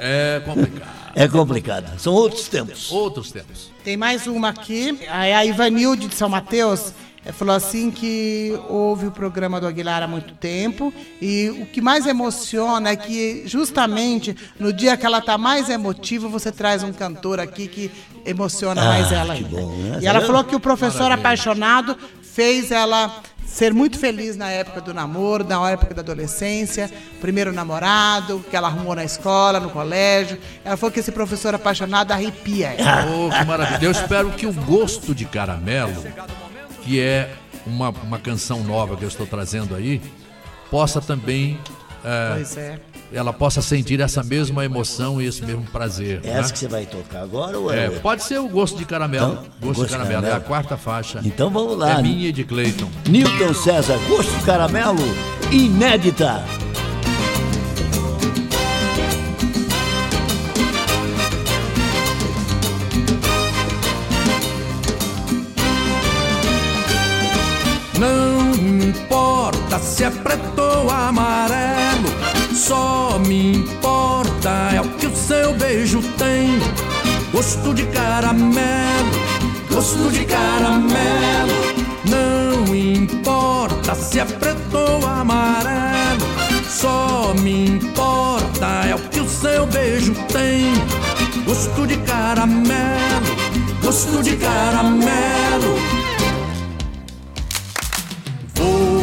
É complicado. É complicado. São outros tempos. Outros tempos. Tem mais uma aqui. A a Ivanilde de São Mateus falou assim que ouve o programa do Aguilar há muito tempo e o que mais emociona é que justamente no dia que ela tá mais emotiva, você traz um cantor aqui que emociona mais ela que ainda. bom, né? E ela falou que o professor apaixonado fez ela ser muito feliz na época do namoro, na época da adolescência, primeiro namorado, que ela arrumou na escola, no colégio. Ela falou que esse professor apaixonado arrepia ela. Oh, que maravilha. Eu espero que o Gosto de Caramelo, que é uma, uma canção nova que eu estou trazendo aí, possa também. é, Pois é. ela possa sentir essa mesma emoção e esse mesmo prazer. É essa né? que você vai tocar agora ou é? É, pode ser o Gosto de Caramelo. Então, gosto, de Caramelo, é a quarta faixa. Então vamos lá. É minha e de Cleiton. Newton César, Gosto de Caramelo, inédita. Se é preto ou amarelo, só me importa é o que o seu beijo tem. Gosto de caramelo, gosto de caramelo. Não importa se é preto ou amarelo, só me importa é o que o seu beijo tem. Gosto de caramelo, gosto de caramelo. Vou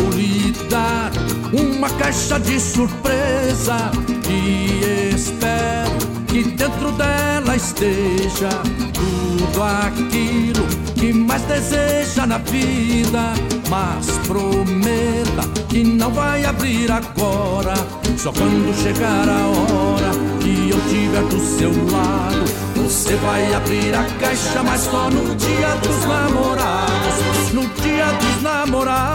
dar uma caixa de surpresa e espero que dentro dela esteja tudo aquilo que mais deseja na vida. Mas prometa que não vai abrir agora, só quando chegar a hora que eu tiver do seu lado. Você vai abrir a caixa, mas só no dia dos namorados. No dia dos namorados.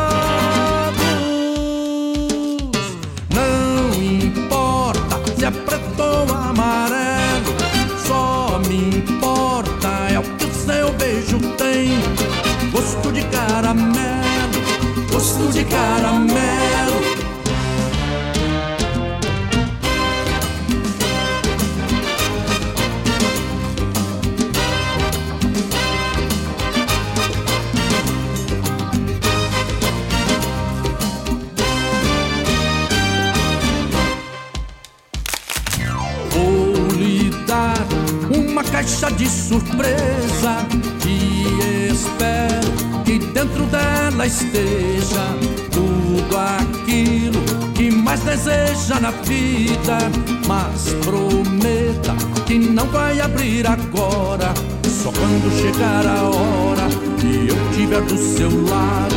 Surpresa e espero que dentro dela esteja tudo aquilo que mais deseja na vida. Mas prometa que não vai abrir agora, só quando chegar a hora que eu tiver do seu lado.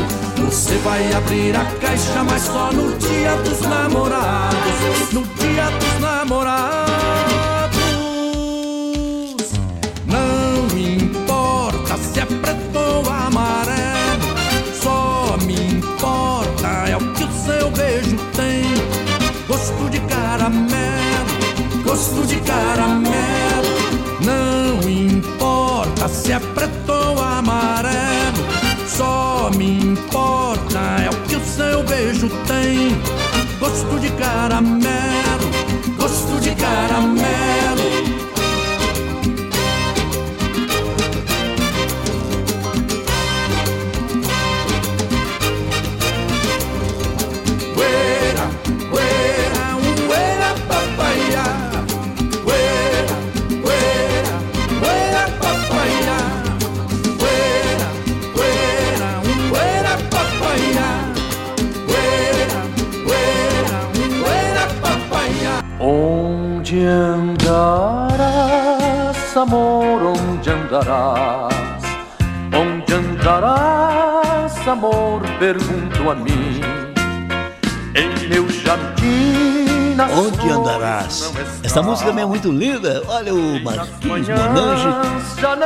Você vai abrir a caixa, mas só no dia dos namorados. No dia dos namorados. Gosto de caramelo, gosto de caramelo. Essa música também é muito linda. Olha o Marquinhos Monange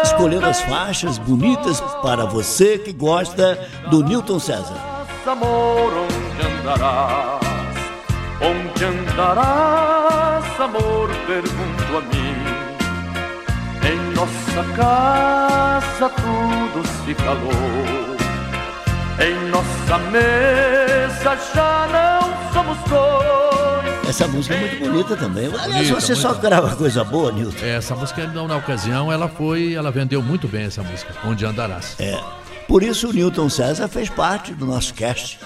escolhendo as faixas bonitas para você que gosta do Newton César. amor, onde andarás? Onde andarás, amor, pergunto a mim. Em nossa casa tudo se calou. Em nossa mesa já não somos dois. Essa música é muito bonita também. Aliás, Bonita, você só grava coisa boa, Newton. É, Essa música, então, na ocasião, ela foi, ela vendeu muito bem essa música, Onde Andarás. É. Por isso o Newton César fez parte do nosso cast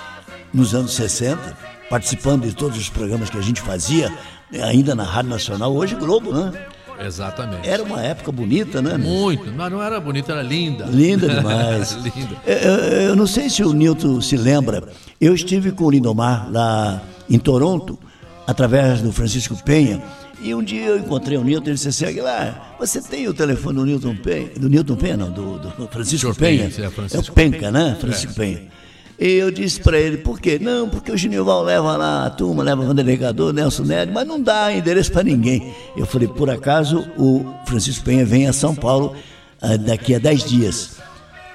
nos anos 60, participando de todos os programas que a gente fazia, ainda na Rádio Nacional, hoje Globo, né? Exatamente. Era uma época bonita, né? Muito, mas não era bonita, era linda. Linda demais. linda. Eu, eu- eu não sei se o Newton se lembra, eu estive com o Lindomar lá em Toronto, através do Francisco Penha, e um dia eu encontrei o Newton e ele disse assim, Aguilar, você tem o telefone do Newton Penha? Do Newton Penha, não, do, do Francisco Penha. Penha, é, Francisco. é o Penca, né? Francisco Penha. E eu disse para ele, por quê? Não, porque o Genival leva lá a turma, leva o Vanderlei Gador, Nelson Nery, mas não dá endereço para ninguém. Eu falei, por acaso o Francisco Penha vem a São Paulo ah, daqui a 10 dias.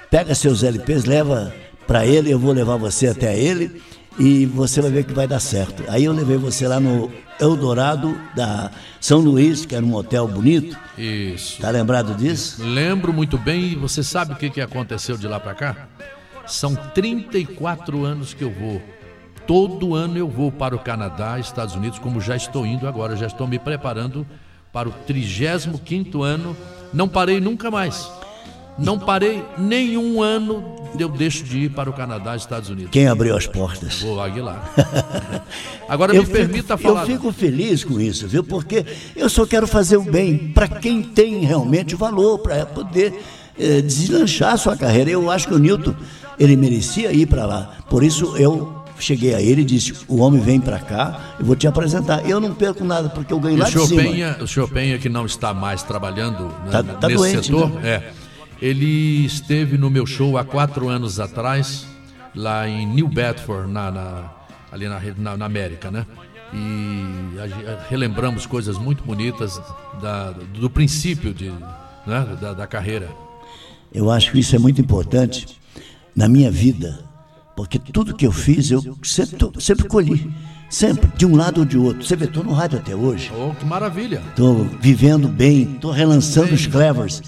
Pega seus LPs, leva para ele, eu vou levar você até ele e você vai ver que vai dar certo. Aí eu levei você lá no Eldorado da São Luís, que era um hotel bonito. Isso. Tá lembrado disso? Lembro muito bem, e você sabe o que, que aconteceu de lá para cá? São 34 anos que eu vou. Todo ano eu vou para o Canadá, Estados Unidos, como já estou indo agora, já estou me preparando para o 35º ano. Não parei nunca mais. Não parei nenhum ano eu deixo de ir para o Canadá, Estados Unidos. Quem abriu as portas? Vou Aguilar. Agora Eu me fico- permita falar. Eu fico feliz com isso, viu? Porque eu só quero fazer o bem para quem tem realmente valor, para poder eh, deslanchar a sua carreira. Eu acho que o Newton, ele merecia ir para lá. Por isso eu cheguei a ele e disse: o homem vem para cá, eu vou te apresentar. Eu não perco nada, porque eu ganho E lá o senhor, de cima. Penha, o senhor Penha, que não está mais trabalhando né, Tá- tá nesse doente, setor, né? é, ele esteve no meu show há quatro anos atrás, lá em New Bedford, na, na- ali na, na- na América, né? E a gen- relembramos coisas muito bonitas da- do princípio de, né, da, da carreira. Eu acho que isso é muito importante na minha vida, porque tudo que eu fiz eu sempre, sempre colhi, sempre, de um lado ou de outro. Você vê, estou no rádio até hoje, Oh, que maravilha! estou vivendo bem, estou relançando os Clevers.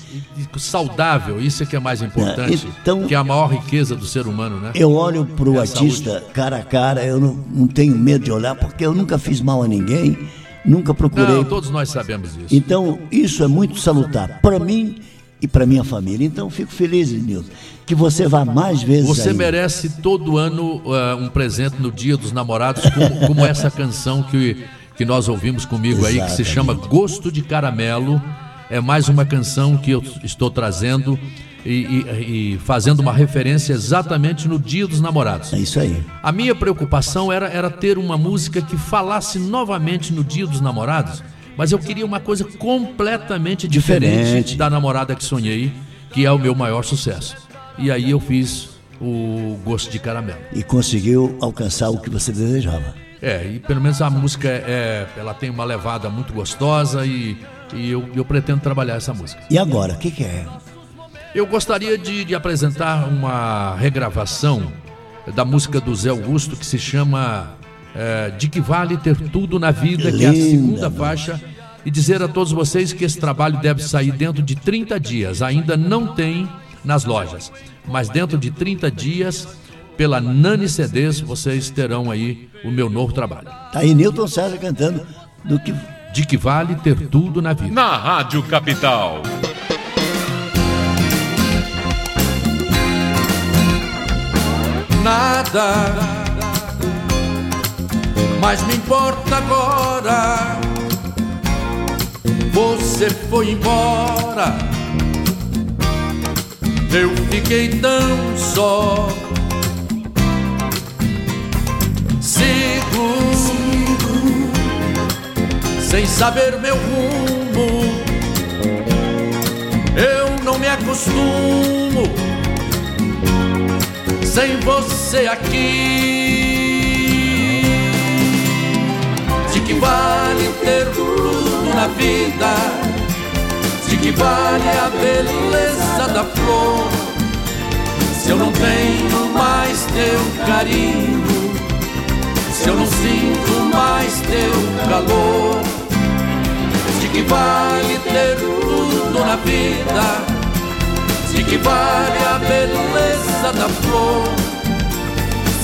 Saudável, isso é que é mais importante, então- que é a maior riqueza do ser humano, né? Eu olho para o É artista cara a cara, eu não, não tenho medo de olhar, porque eu nunca fiz mal a ninguém, nunca procurei. Não, todos nós sabemos disso. Então, isso é muito salutar para mim e para minha família. Então, fico feliz, Nilton, que você vá mais vezes Você ainda. merece todo ano ah, um presente no Dia dos Namorados, como, como essa canção que, que nós ouvimos comigo aí, que se Exatamente. chama Gosto de Caramelo. É mais uma canção que eu estou trazendo e, e- e fazendo uma referência exatamente no Dia dos Namorados. É isso aí. A minha preocupação era, era ter uma música que falasse novamente no Dia dos Namorados, mas eu queria uma coisa completamente diferente, Diferente. da namorada que sonhei, que é o meu maior sucesso. e aí eu fiz o Gosto de Caramelo. E conseguiu alcançar o que você desejava. É, e pelo menos a música é, ela tem uma levada muito gostosa e, e eu, eu pretendo trabalhar essa música. E agora, o que, que é? Eu gostaria de, de apresentar uma regravação da música do Zé Augusto que se chama é, De que Vale Ter Tudo na Vida, que é a segunda faixa, e dizer a todos vocês que esse trabalho deve sair dentro de 30 dias. Ainda não tem nas lojas, mas dentro de 30 dias, pela Nani CDs, vocês terão aí o meu novo trabalho. Tá aí Newton César cantando do que de que vale ter tudo na vida. Na Rádio Capital. Nada mas me importa agora. Você foi embora, eu fiquei tão só. Sigo, Sigo. sem saber meu rumo. Eu não me acostumo sem você aqui. Vale ter tudo na vida? De que vale a beleza da flor? Se eu não tenho mais teu carinho, se eu não sinto mais teu calor, de que vale ter tudo na vida? De que vale a beleza da flor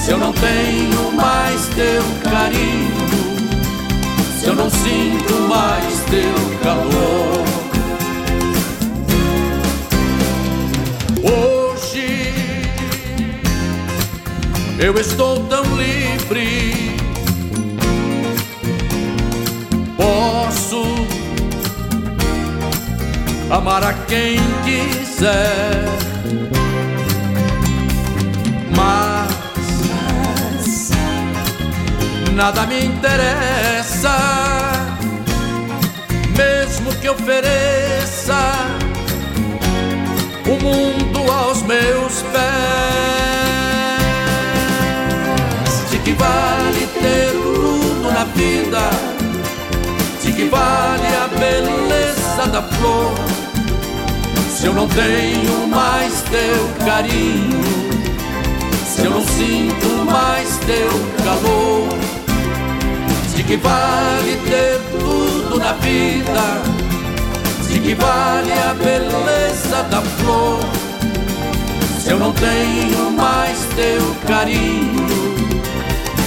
Se eu não tenho mais teu carinho eu não sinto mais teu calor Hoje eu estou tão livre Posso amar a quem quiser. Nada me interessa, mesmo que ofereça o mundo aos meus pés. De que vale ter tudo na vida? De que vale a beleza da flor? Se eu não tenho mais teu carinho, se eu não sinto mais teu calor, de que vale ter tudo na vida? De que vale a beleza da flor? Se eu não tenho mais teu carinho,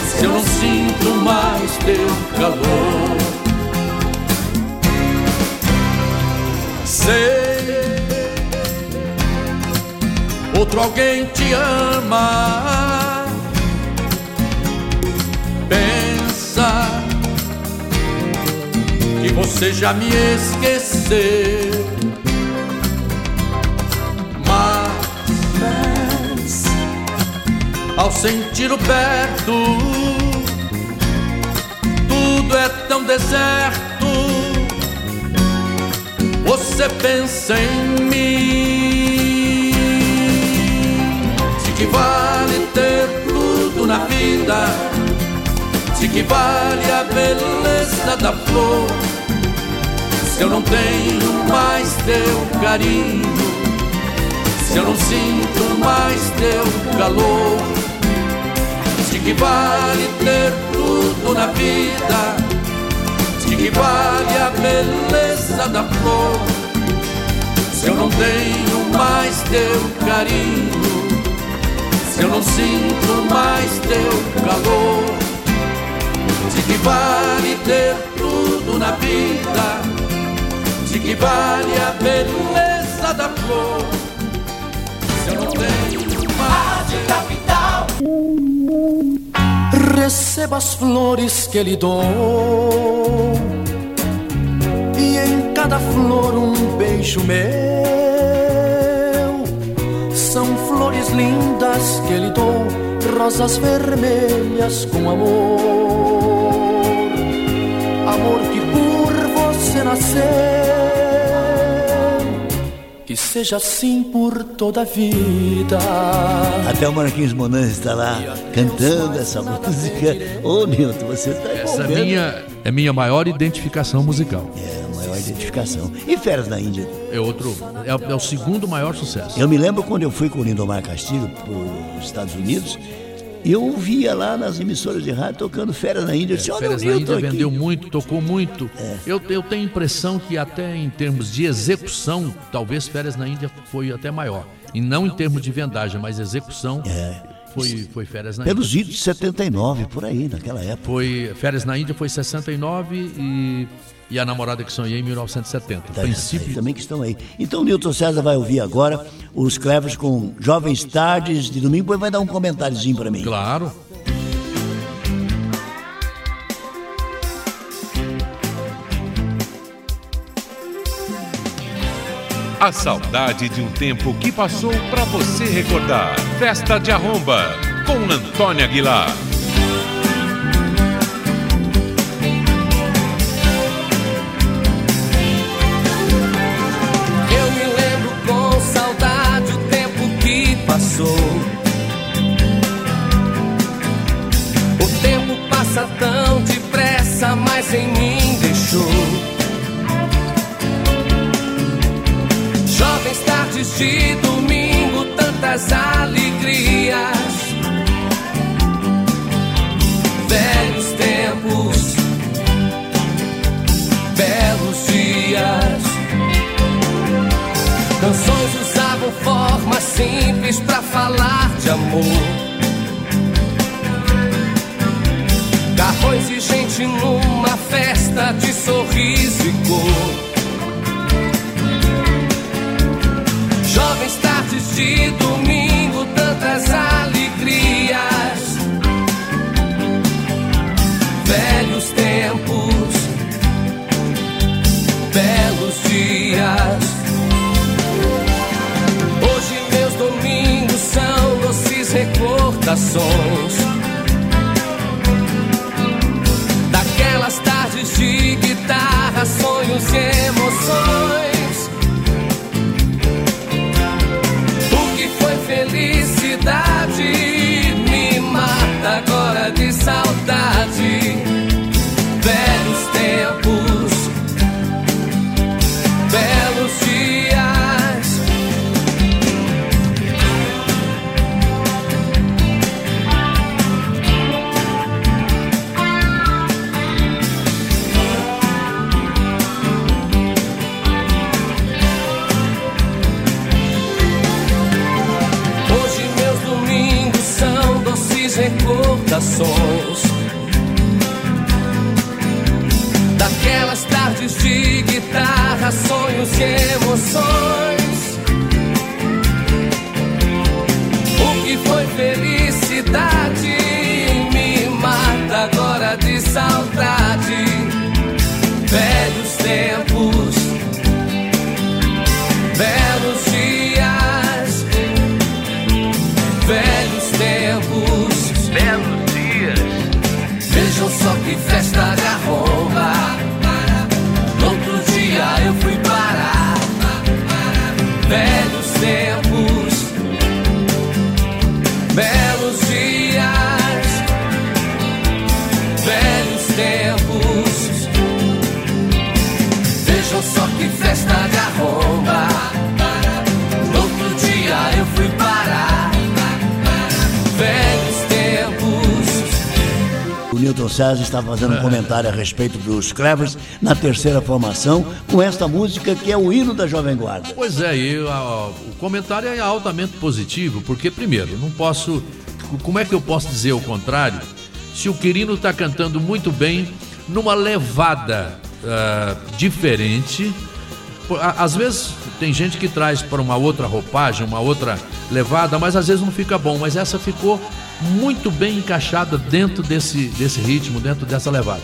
se eu não sinto mais teu calor. Sei outro alguém te ama. Você já me esqueceu. Mas, ao sentir o perto, tudo é tão deserto. Você pensa em mim que vale ter tudo na vida? De que vale a beleza da flor? Se eu não tenho mais teu carinho, se eu não sinto mais teu calor, de que vale ter tudo na vida? De que vale a beleza da flor? Se eu não tenho mais teu carinho, se eu não sinto mais teu calor, de que vale ter tudo na vida? Que vale a beleza da flor? Se eu não tenho de capital. Receba as flores que lhe dou, e em cada flor um beijo meu são flores lindas que lhe dou, rosas vermelhas com amor. Amor que por você nasceu, seja assim por toda a vida. Até o Marquinhos Monange está lá cantando essa música. Ô, Nilton, você está Essa é minha, é minha maior identificação musical. É, a maior identificação. E Férias na Índia? É outro, é, é o segundo maior sucesso. Eu me lembro quando eu fui com o Lindomar Castilho para os Estados Unidos, eu ouvia lá nas emissoras de rádio tocando Férias na Índia. Eu disse, É, Férias na Índia aqui. vendeu muito, tocou muito. Eu, eu tenho a impressão que até em termos de execução, talvez Férias na Índia foi até maior. E não em termos de vendagem, mas execução foi, foi Férias na É. Pelos Índia. idos de 79, por aí, naquela época. Foi, Férias na Índia foi 69 e, e A Namorada que Sonhei em 1970. Tá, Princípio aí também que estão aí. Então o Nilton César vai ouvir agora os Clevers com Jovens Tardes de domingo, depois vai dar um comentáriozinho para mim. Claro. A saudade de um tempo que passou para você recordar. Festa de Arromba, com Antônia Aguilar. Passou. O tempo passa tão depressa, mas em mim deixou. Jovens tardes de domingo, tantas alegrias. Velhos tempos, belos dias. Canções usavam formas simples pra falar de amor. Carrões e gente numa festa de sorriso e cor. Jovens tardes de domingo, tantas alegrias. Daquelas tardes de guitarra, sonhos e emoções. O que foi felicidade me mata agora de saudade De guitarra, sonhos e emoções. O que foi felicidade me mata agora de saudade Nilton César está fazendo um comentário a respeito dos Clevers na terceira formação com esta música que é o hino da Jovem Guarda. Pois é, e o comentário é altamente positivo, porque, primeiro, não posso. Como é que eu posso dizer o contrário? Se o Quirino está cantando muito bem, numa levada ah, diferente. Às vezes tem gente que traz para uma outra roupagem, uma outra levada, mas às vezes não fica bom. Mas essa ficou muito bem encaixada dentro desse, desse ritmo, dentro dessa levada.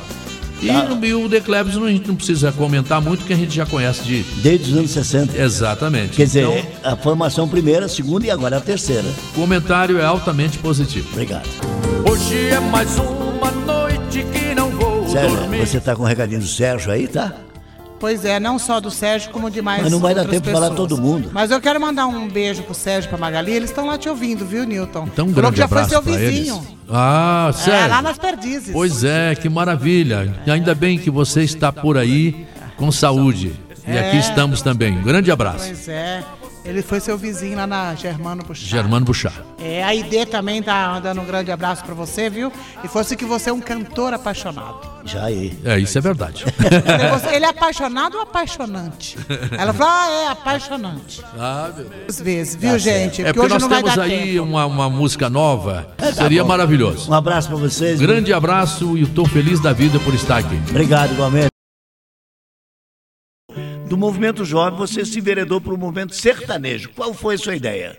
E Tá. no e o The Klebs a gente não precisa comentar muito, que a gente já conhece de. Desde os anos 60. Exatamente. Quer dizer, Então, a formação primeira, a segunda e agora a terceira. o comentário é altamente positivo. Obrigado. Hoje é mais uma noite que não vou Sérgio, dormir. você tá com o recadinho do Sérgio aí, tá? Pois é, não só do Sérgio, como de mais Mas não vai dar tempo de falar pessoas. todo mundo. Mas eu quero mandar um beijo pro Sérgio e pra Magali. Eles estão lá te ouvindo, viu, Newton? Então, um Falou grande que já foi seu vizinho. eles. Ah, É, sério? lá nas Perdizes. Pois é, que maravilha. E ainda bem que você está por aí com saúde. E É. aqui estamos também. Um grande abraço. Pois é. Ele foi seu vizinho lá na Germano Puxar. Germano Buchar. É, a ID também tá dando um grande abraço pra você, viu? E fosse que você é um cantor apaixonado. Já aí. É, isso é verdade. Ele é apaixonado ou apaixonante? Ela falou, ah, é apaixonante. Ah, meu Deus. Às vezes, viu, Tá gente? É porque hoje nós não vai temos dar aí tempo. uma, uma música nova. É, tá Seria bom. maravilhoso. Um abraço pra vocês. Grande abraço e eu tô feliz da vida por estar aqui. Obrigado, igualmente. Do movimento jovem, você se enveredou para o movimento sertanejo. Qual foi a sua ideia?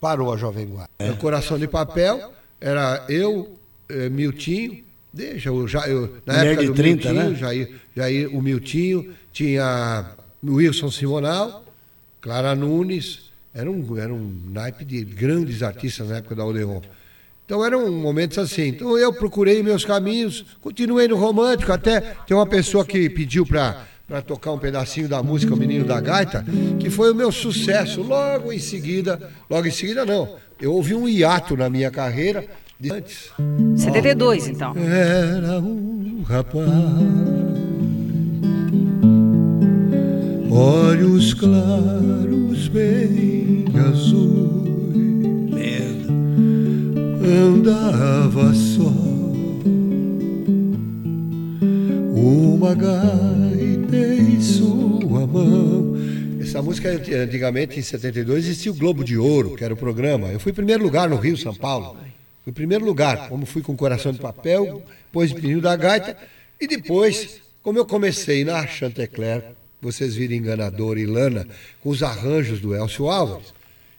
Parou a Jovem Guarda. O Coração de Papel era eu, eh, Miltinho, deixa, eu, já, eu, na Mulher época de do 30, Miltinho, né? Jair, Jair, o Miltinho, tinha Wilson Simonal, Clara Nunes, era um, era um naipe de grandes artistas na época da Odeon. Então eram momentos assim. Então eu procurei meus caminhos, continuei no romântico, até tem uma pessoa que pediu para para tocar um pedacinho da música O Menino da Gaita, que foi o meu sucesso. Logo em seguida, logo em seguida não, eu ouvi um hiato na minha carreira de antes. 72, então. Era um rapaz, olhos claros, bem azuis, andava só, uma gaita em sua mão. Essa música, antigamente, em 72, existia o Globo de Ouro, que era o programa. Eu fui primeiro lugar no Rio, São Paulo. Fui primeiro lugar, como fui com Coração de Papel, depois Menino da Gaita, e depois, como eu comecei na Chantecler, vocês viram Enganador e Lana, com os arranjos do Elcio Álvares,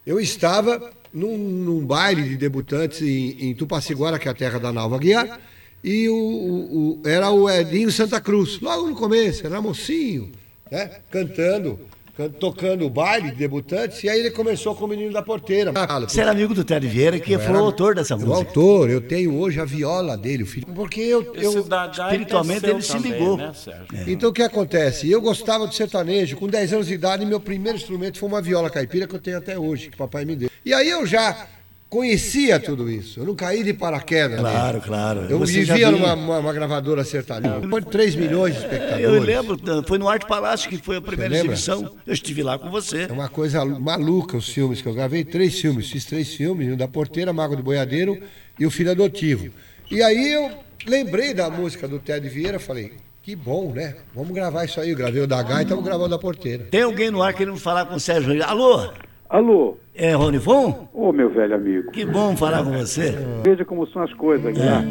eu estava num, num baile de debutantes em, em Tupaciguara, que é a terra da Nalva Guiar, e o, o- o- era o Edinho Santa Cruz, logo no começo, era mocinho, né? cantando, can- tocando o baile de debutantes, e aí ele começou com o Menino da Porteira. Você era amigo do Ted Vieira, que Eu foi era o autor dessa o música. autor, eu tenho hoje a viola dele, o filho. Porque eu, eu espiritualmente ele se ligou. né, É. Então o que acontece? Eu gostava do sertanejo, com 10 anos de idade, meu primeiro instrumento foi uma viola caipira que eu tenho até hoje, que papai me deu. E aí eu já conhecia tudo isso. Eu não caí de paraquedas. Claro, claro. Eu Você vivia numa uma, uma gravadora sertaneja. Foi 3 milhões de espectadores. Eu lembro, foi no Arte Palácio que foi a primeira exibição. Eu estive lá com você. É uma coisa maluca os filmes que eu gravei, três filmes, fiz três filmes, Menino da Porteira, Mago do Boiadeiro e O Filho Adotivo. E aí eu lembrei da música do Ted Vieira, falei, que bom, né? Vamos gravar isso aí. Eu gravei o da Gaita, vamos gravar o da Porteira. Tem alguém no ar querendo falar com o Sérgio. Alô? Alô? É Rony Von? Ô, meu velho amigo. Que bom falar com você. Veja como são as coisas, Aguilar.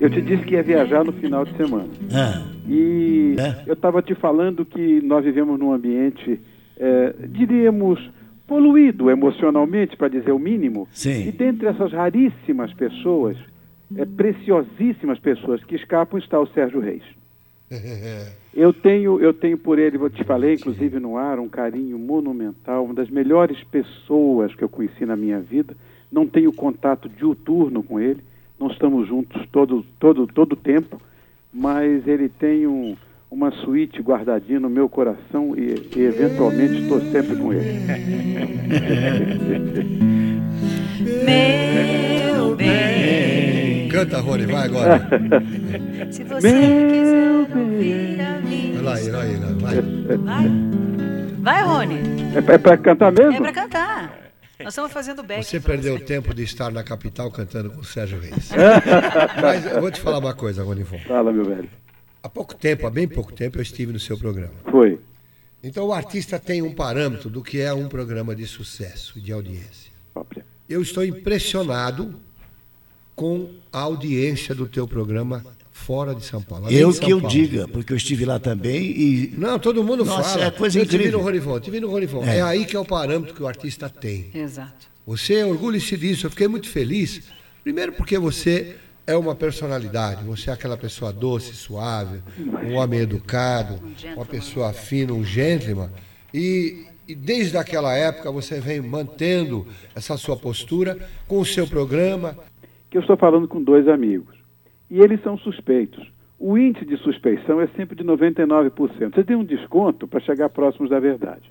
Eu te disse que ia viajar no final de semana. Ah, E eu estava te falando que nós vivemos num ambiente, eh, diríamos, poluído emocionalmente, para dizer o mínimo. Sim. E dentre essas raríssimas pessoas, eh, preciosíssimas pessoas que escapam, está o Sérgio Reis. Eu tenho, eu tenho por ele, eu te falei, inclusive no ar, um carinho monumental, uma das melhores pessoas que eu conheci na minha vida. Não tenho contato diuturno com ele, não estamos juntos todo todo todo tempo, mas ele tem um, uma suíte guardadinha no meu coração e, e eventualmente estou sempre com ele. Meu bem. Canta, Rony, vai agora. Se você quiser vai lá, vai lá. Vai. Vai, Rony. É, para cantar mesmo? É pra cantar. Nós estamos fazendo back. Você perdeu o tempo de estar na capital cantando com o Sérgio Reis. Mas eu vou te falar uma coisa, Rony Von. Fala, meu velho. Há pouco tempo, há bem pouco tempo, eu estive no seu programa. Foi. Então o artista tem um parâmetro do que é um programa de sucesso, de audiência. Eu estou impressionado com a audiência do teu programa fora de São Paulo. eu São que eu Paulo. diga, porque eu estive lá também e. Não, todo mundo Nossa, fala. é coisa eu te vi incrível. no Ronivon, te vi no Ronivon. É. É. aí que é o parâmetro que o artista tem. Exato. Você orgulha-se disso. Eu fiquei muito feliz. Primeiro porque você é uma personalidade. Você é aquela pessoa doce, suave, um homem educado, uma pessoa fina, um gentleman. E, e desde aquela época você vem mantendo essa sua postura com o seu programa. que eu estou falando com dois amigos. E eles são suspeitos. O índice de suspeição é sempre de 99%. Você tem um desconto para chegar próximos da verdade.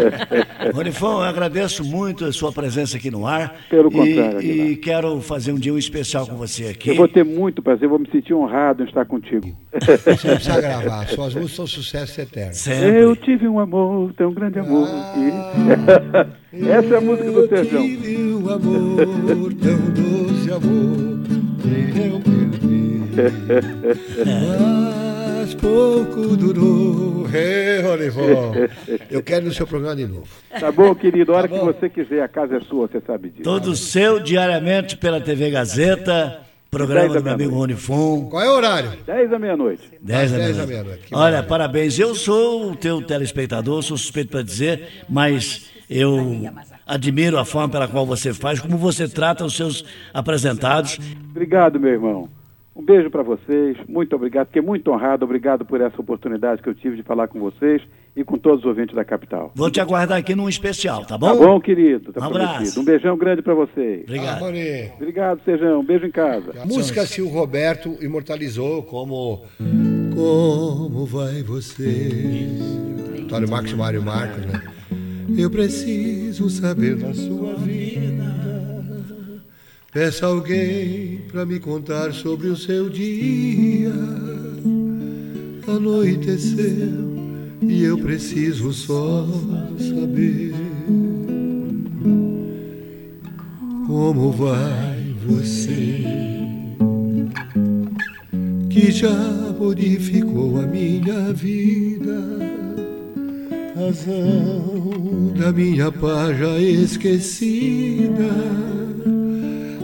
Ronifão, eu agradeço muito a sua presença aqui no ar. Pelo e, contrário, E quero fazer um dia um especial com você aqui. Eu vou ter muito prazer, vou me sentir honrado em estar contigo. Você não precisa gravar, suas músicas são sucesso eterno. Eu tive um amor, tão grande amor. que- Essa é a música do Serjão. tive um amor, tão doce amor, que eu perdi. Mas pouco durou. Ei, Olivão, eu quero ir no seu programa de novo. Tá bom, querido? A hora que você quiser, a casa é sua, você sabe disso. Todo seu diariamente pela TV Gazeta, programa do meu amigo. Ronifon. Qual é o horário? 10 da meia-noite. 10 da Às 10 meia-noite. Que Olha, parabéns. Eu sou o teu telespectador, sou suspeito para dizer, mas eu admiro a forma pela qual você faz, como você trata os seus apresentados. Obrigado, meu irmão. Um beijo para vocês. Muito obrigado. Fiquei muito honrado. Obrigado por essa oportunidade que eu tive de falar com vocês e com todos os ouvintes da capital. Vou te aguardar aqui num especial, tá bom? Tá bom, querido? Tá Um prometido. abraço. Um beijão grande para vocês. Obrigado. Ah. Obrigado, Sejão. Um beijo em casa. Música que o Roberto imortalizou como Como vai você? Antônio Marcos e Mário Marcos, né? Eu preciso saber da sua vida. Peça alguém pra me contar sobre o seu dia. Anoiteceu e eu preciso só saber como vai você que já modificou a minha vida, razão da minha paz já esquecida.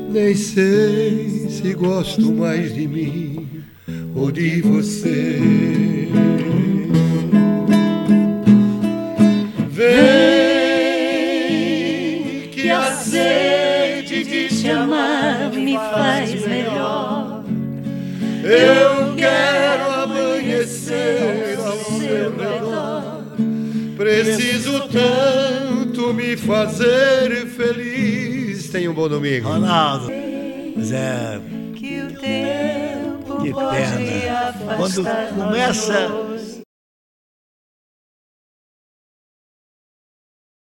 Nem sei se gosto mais de mim ou de você. Vem Que a sede de te amar me faz melhor. Eu quero amanhecer ao seu redor. Preciso tanto me fazer feliz. Tenha um bom domingo. Ronaldo. Mas é. Que o tempo Que pode pena. Quando começa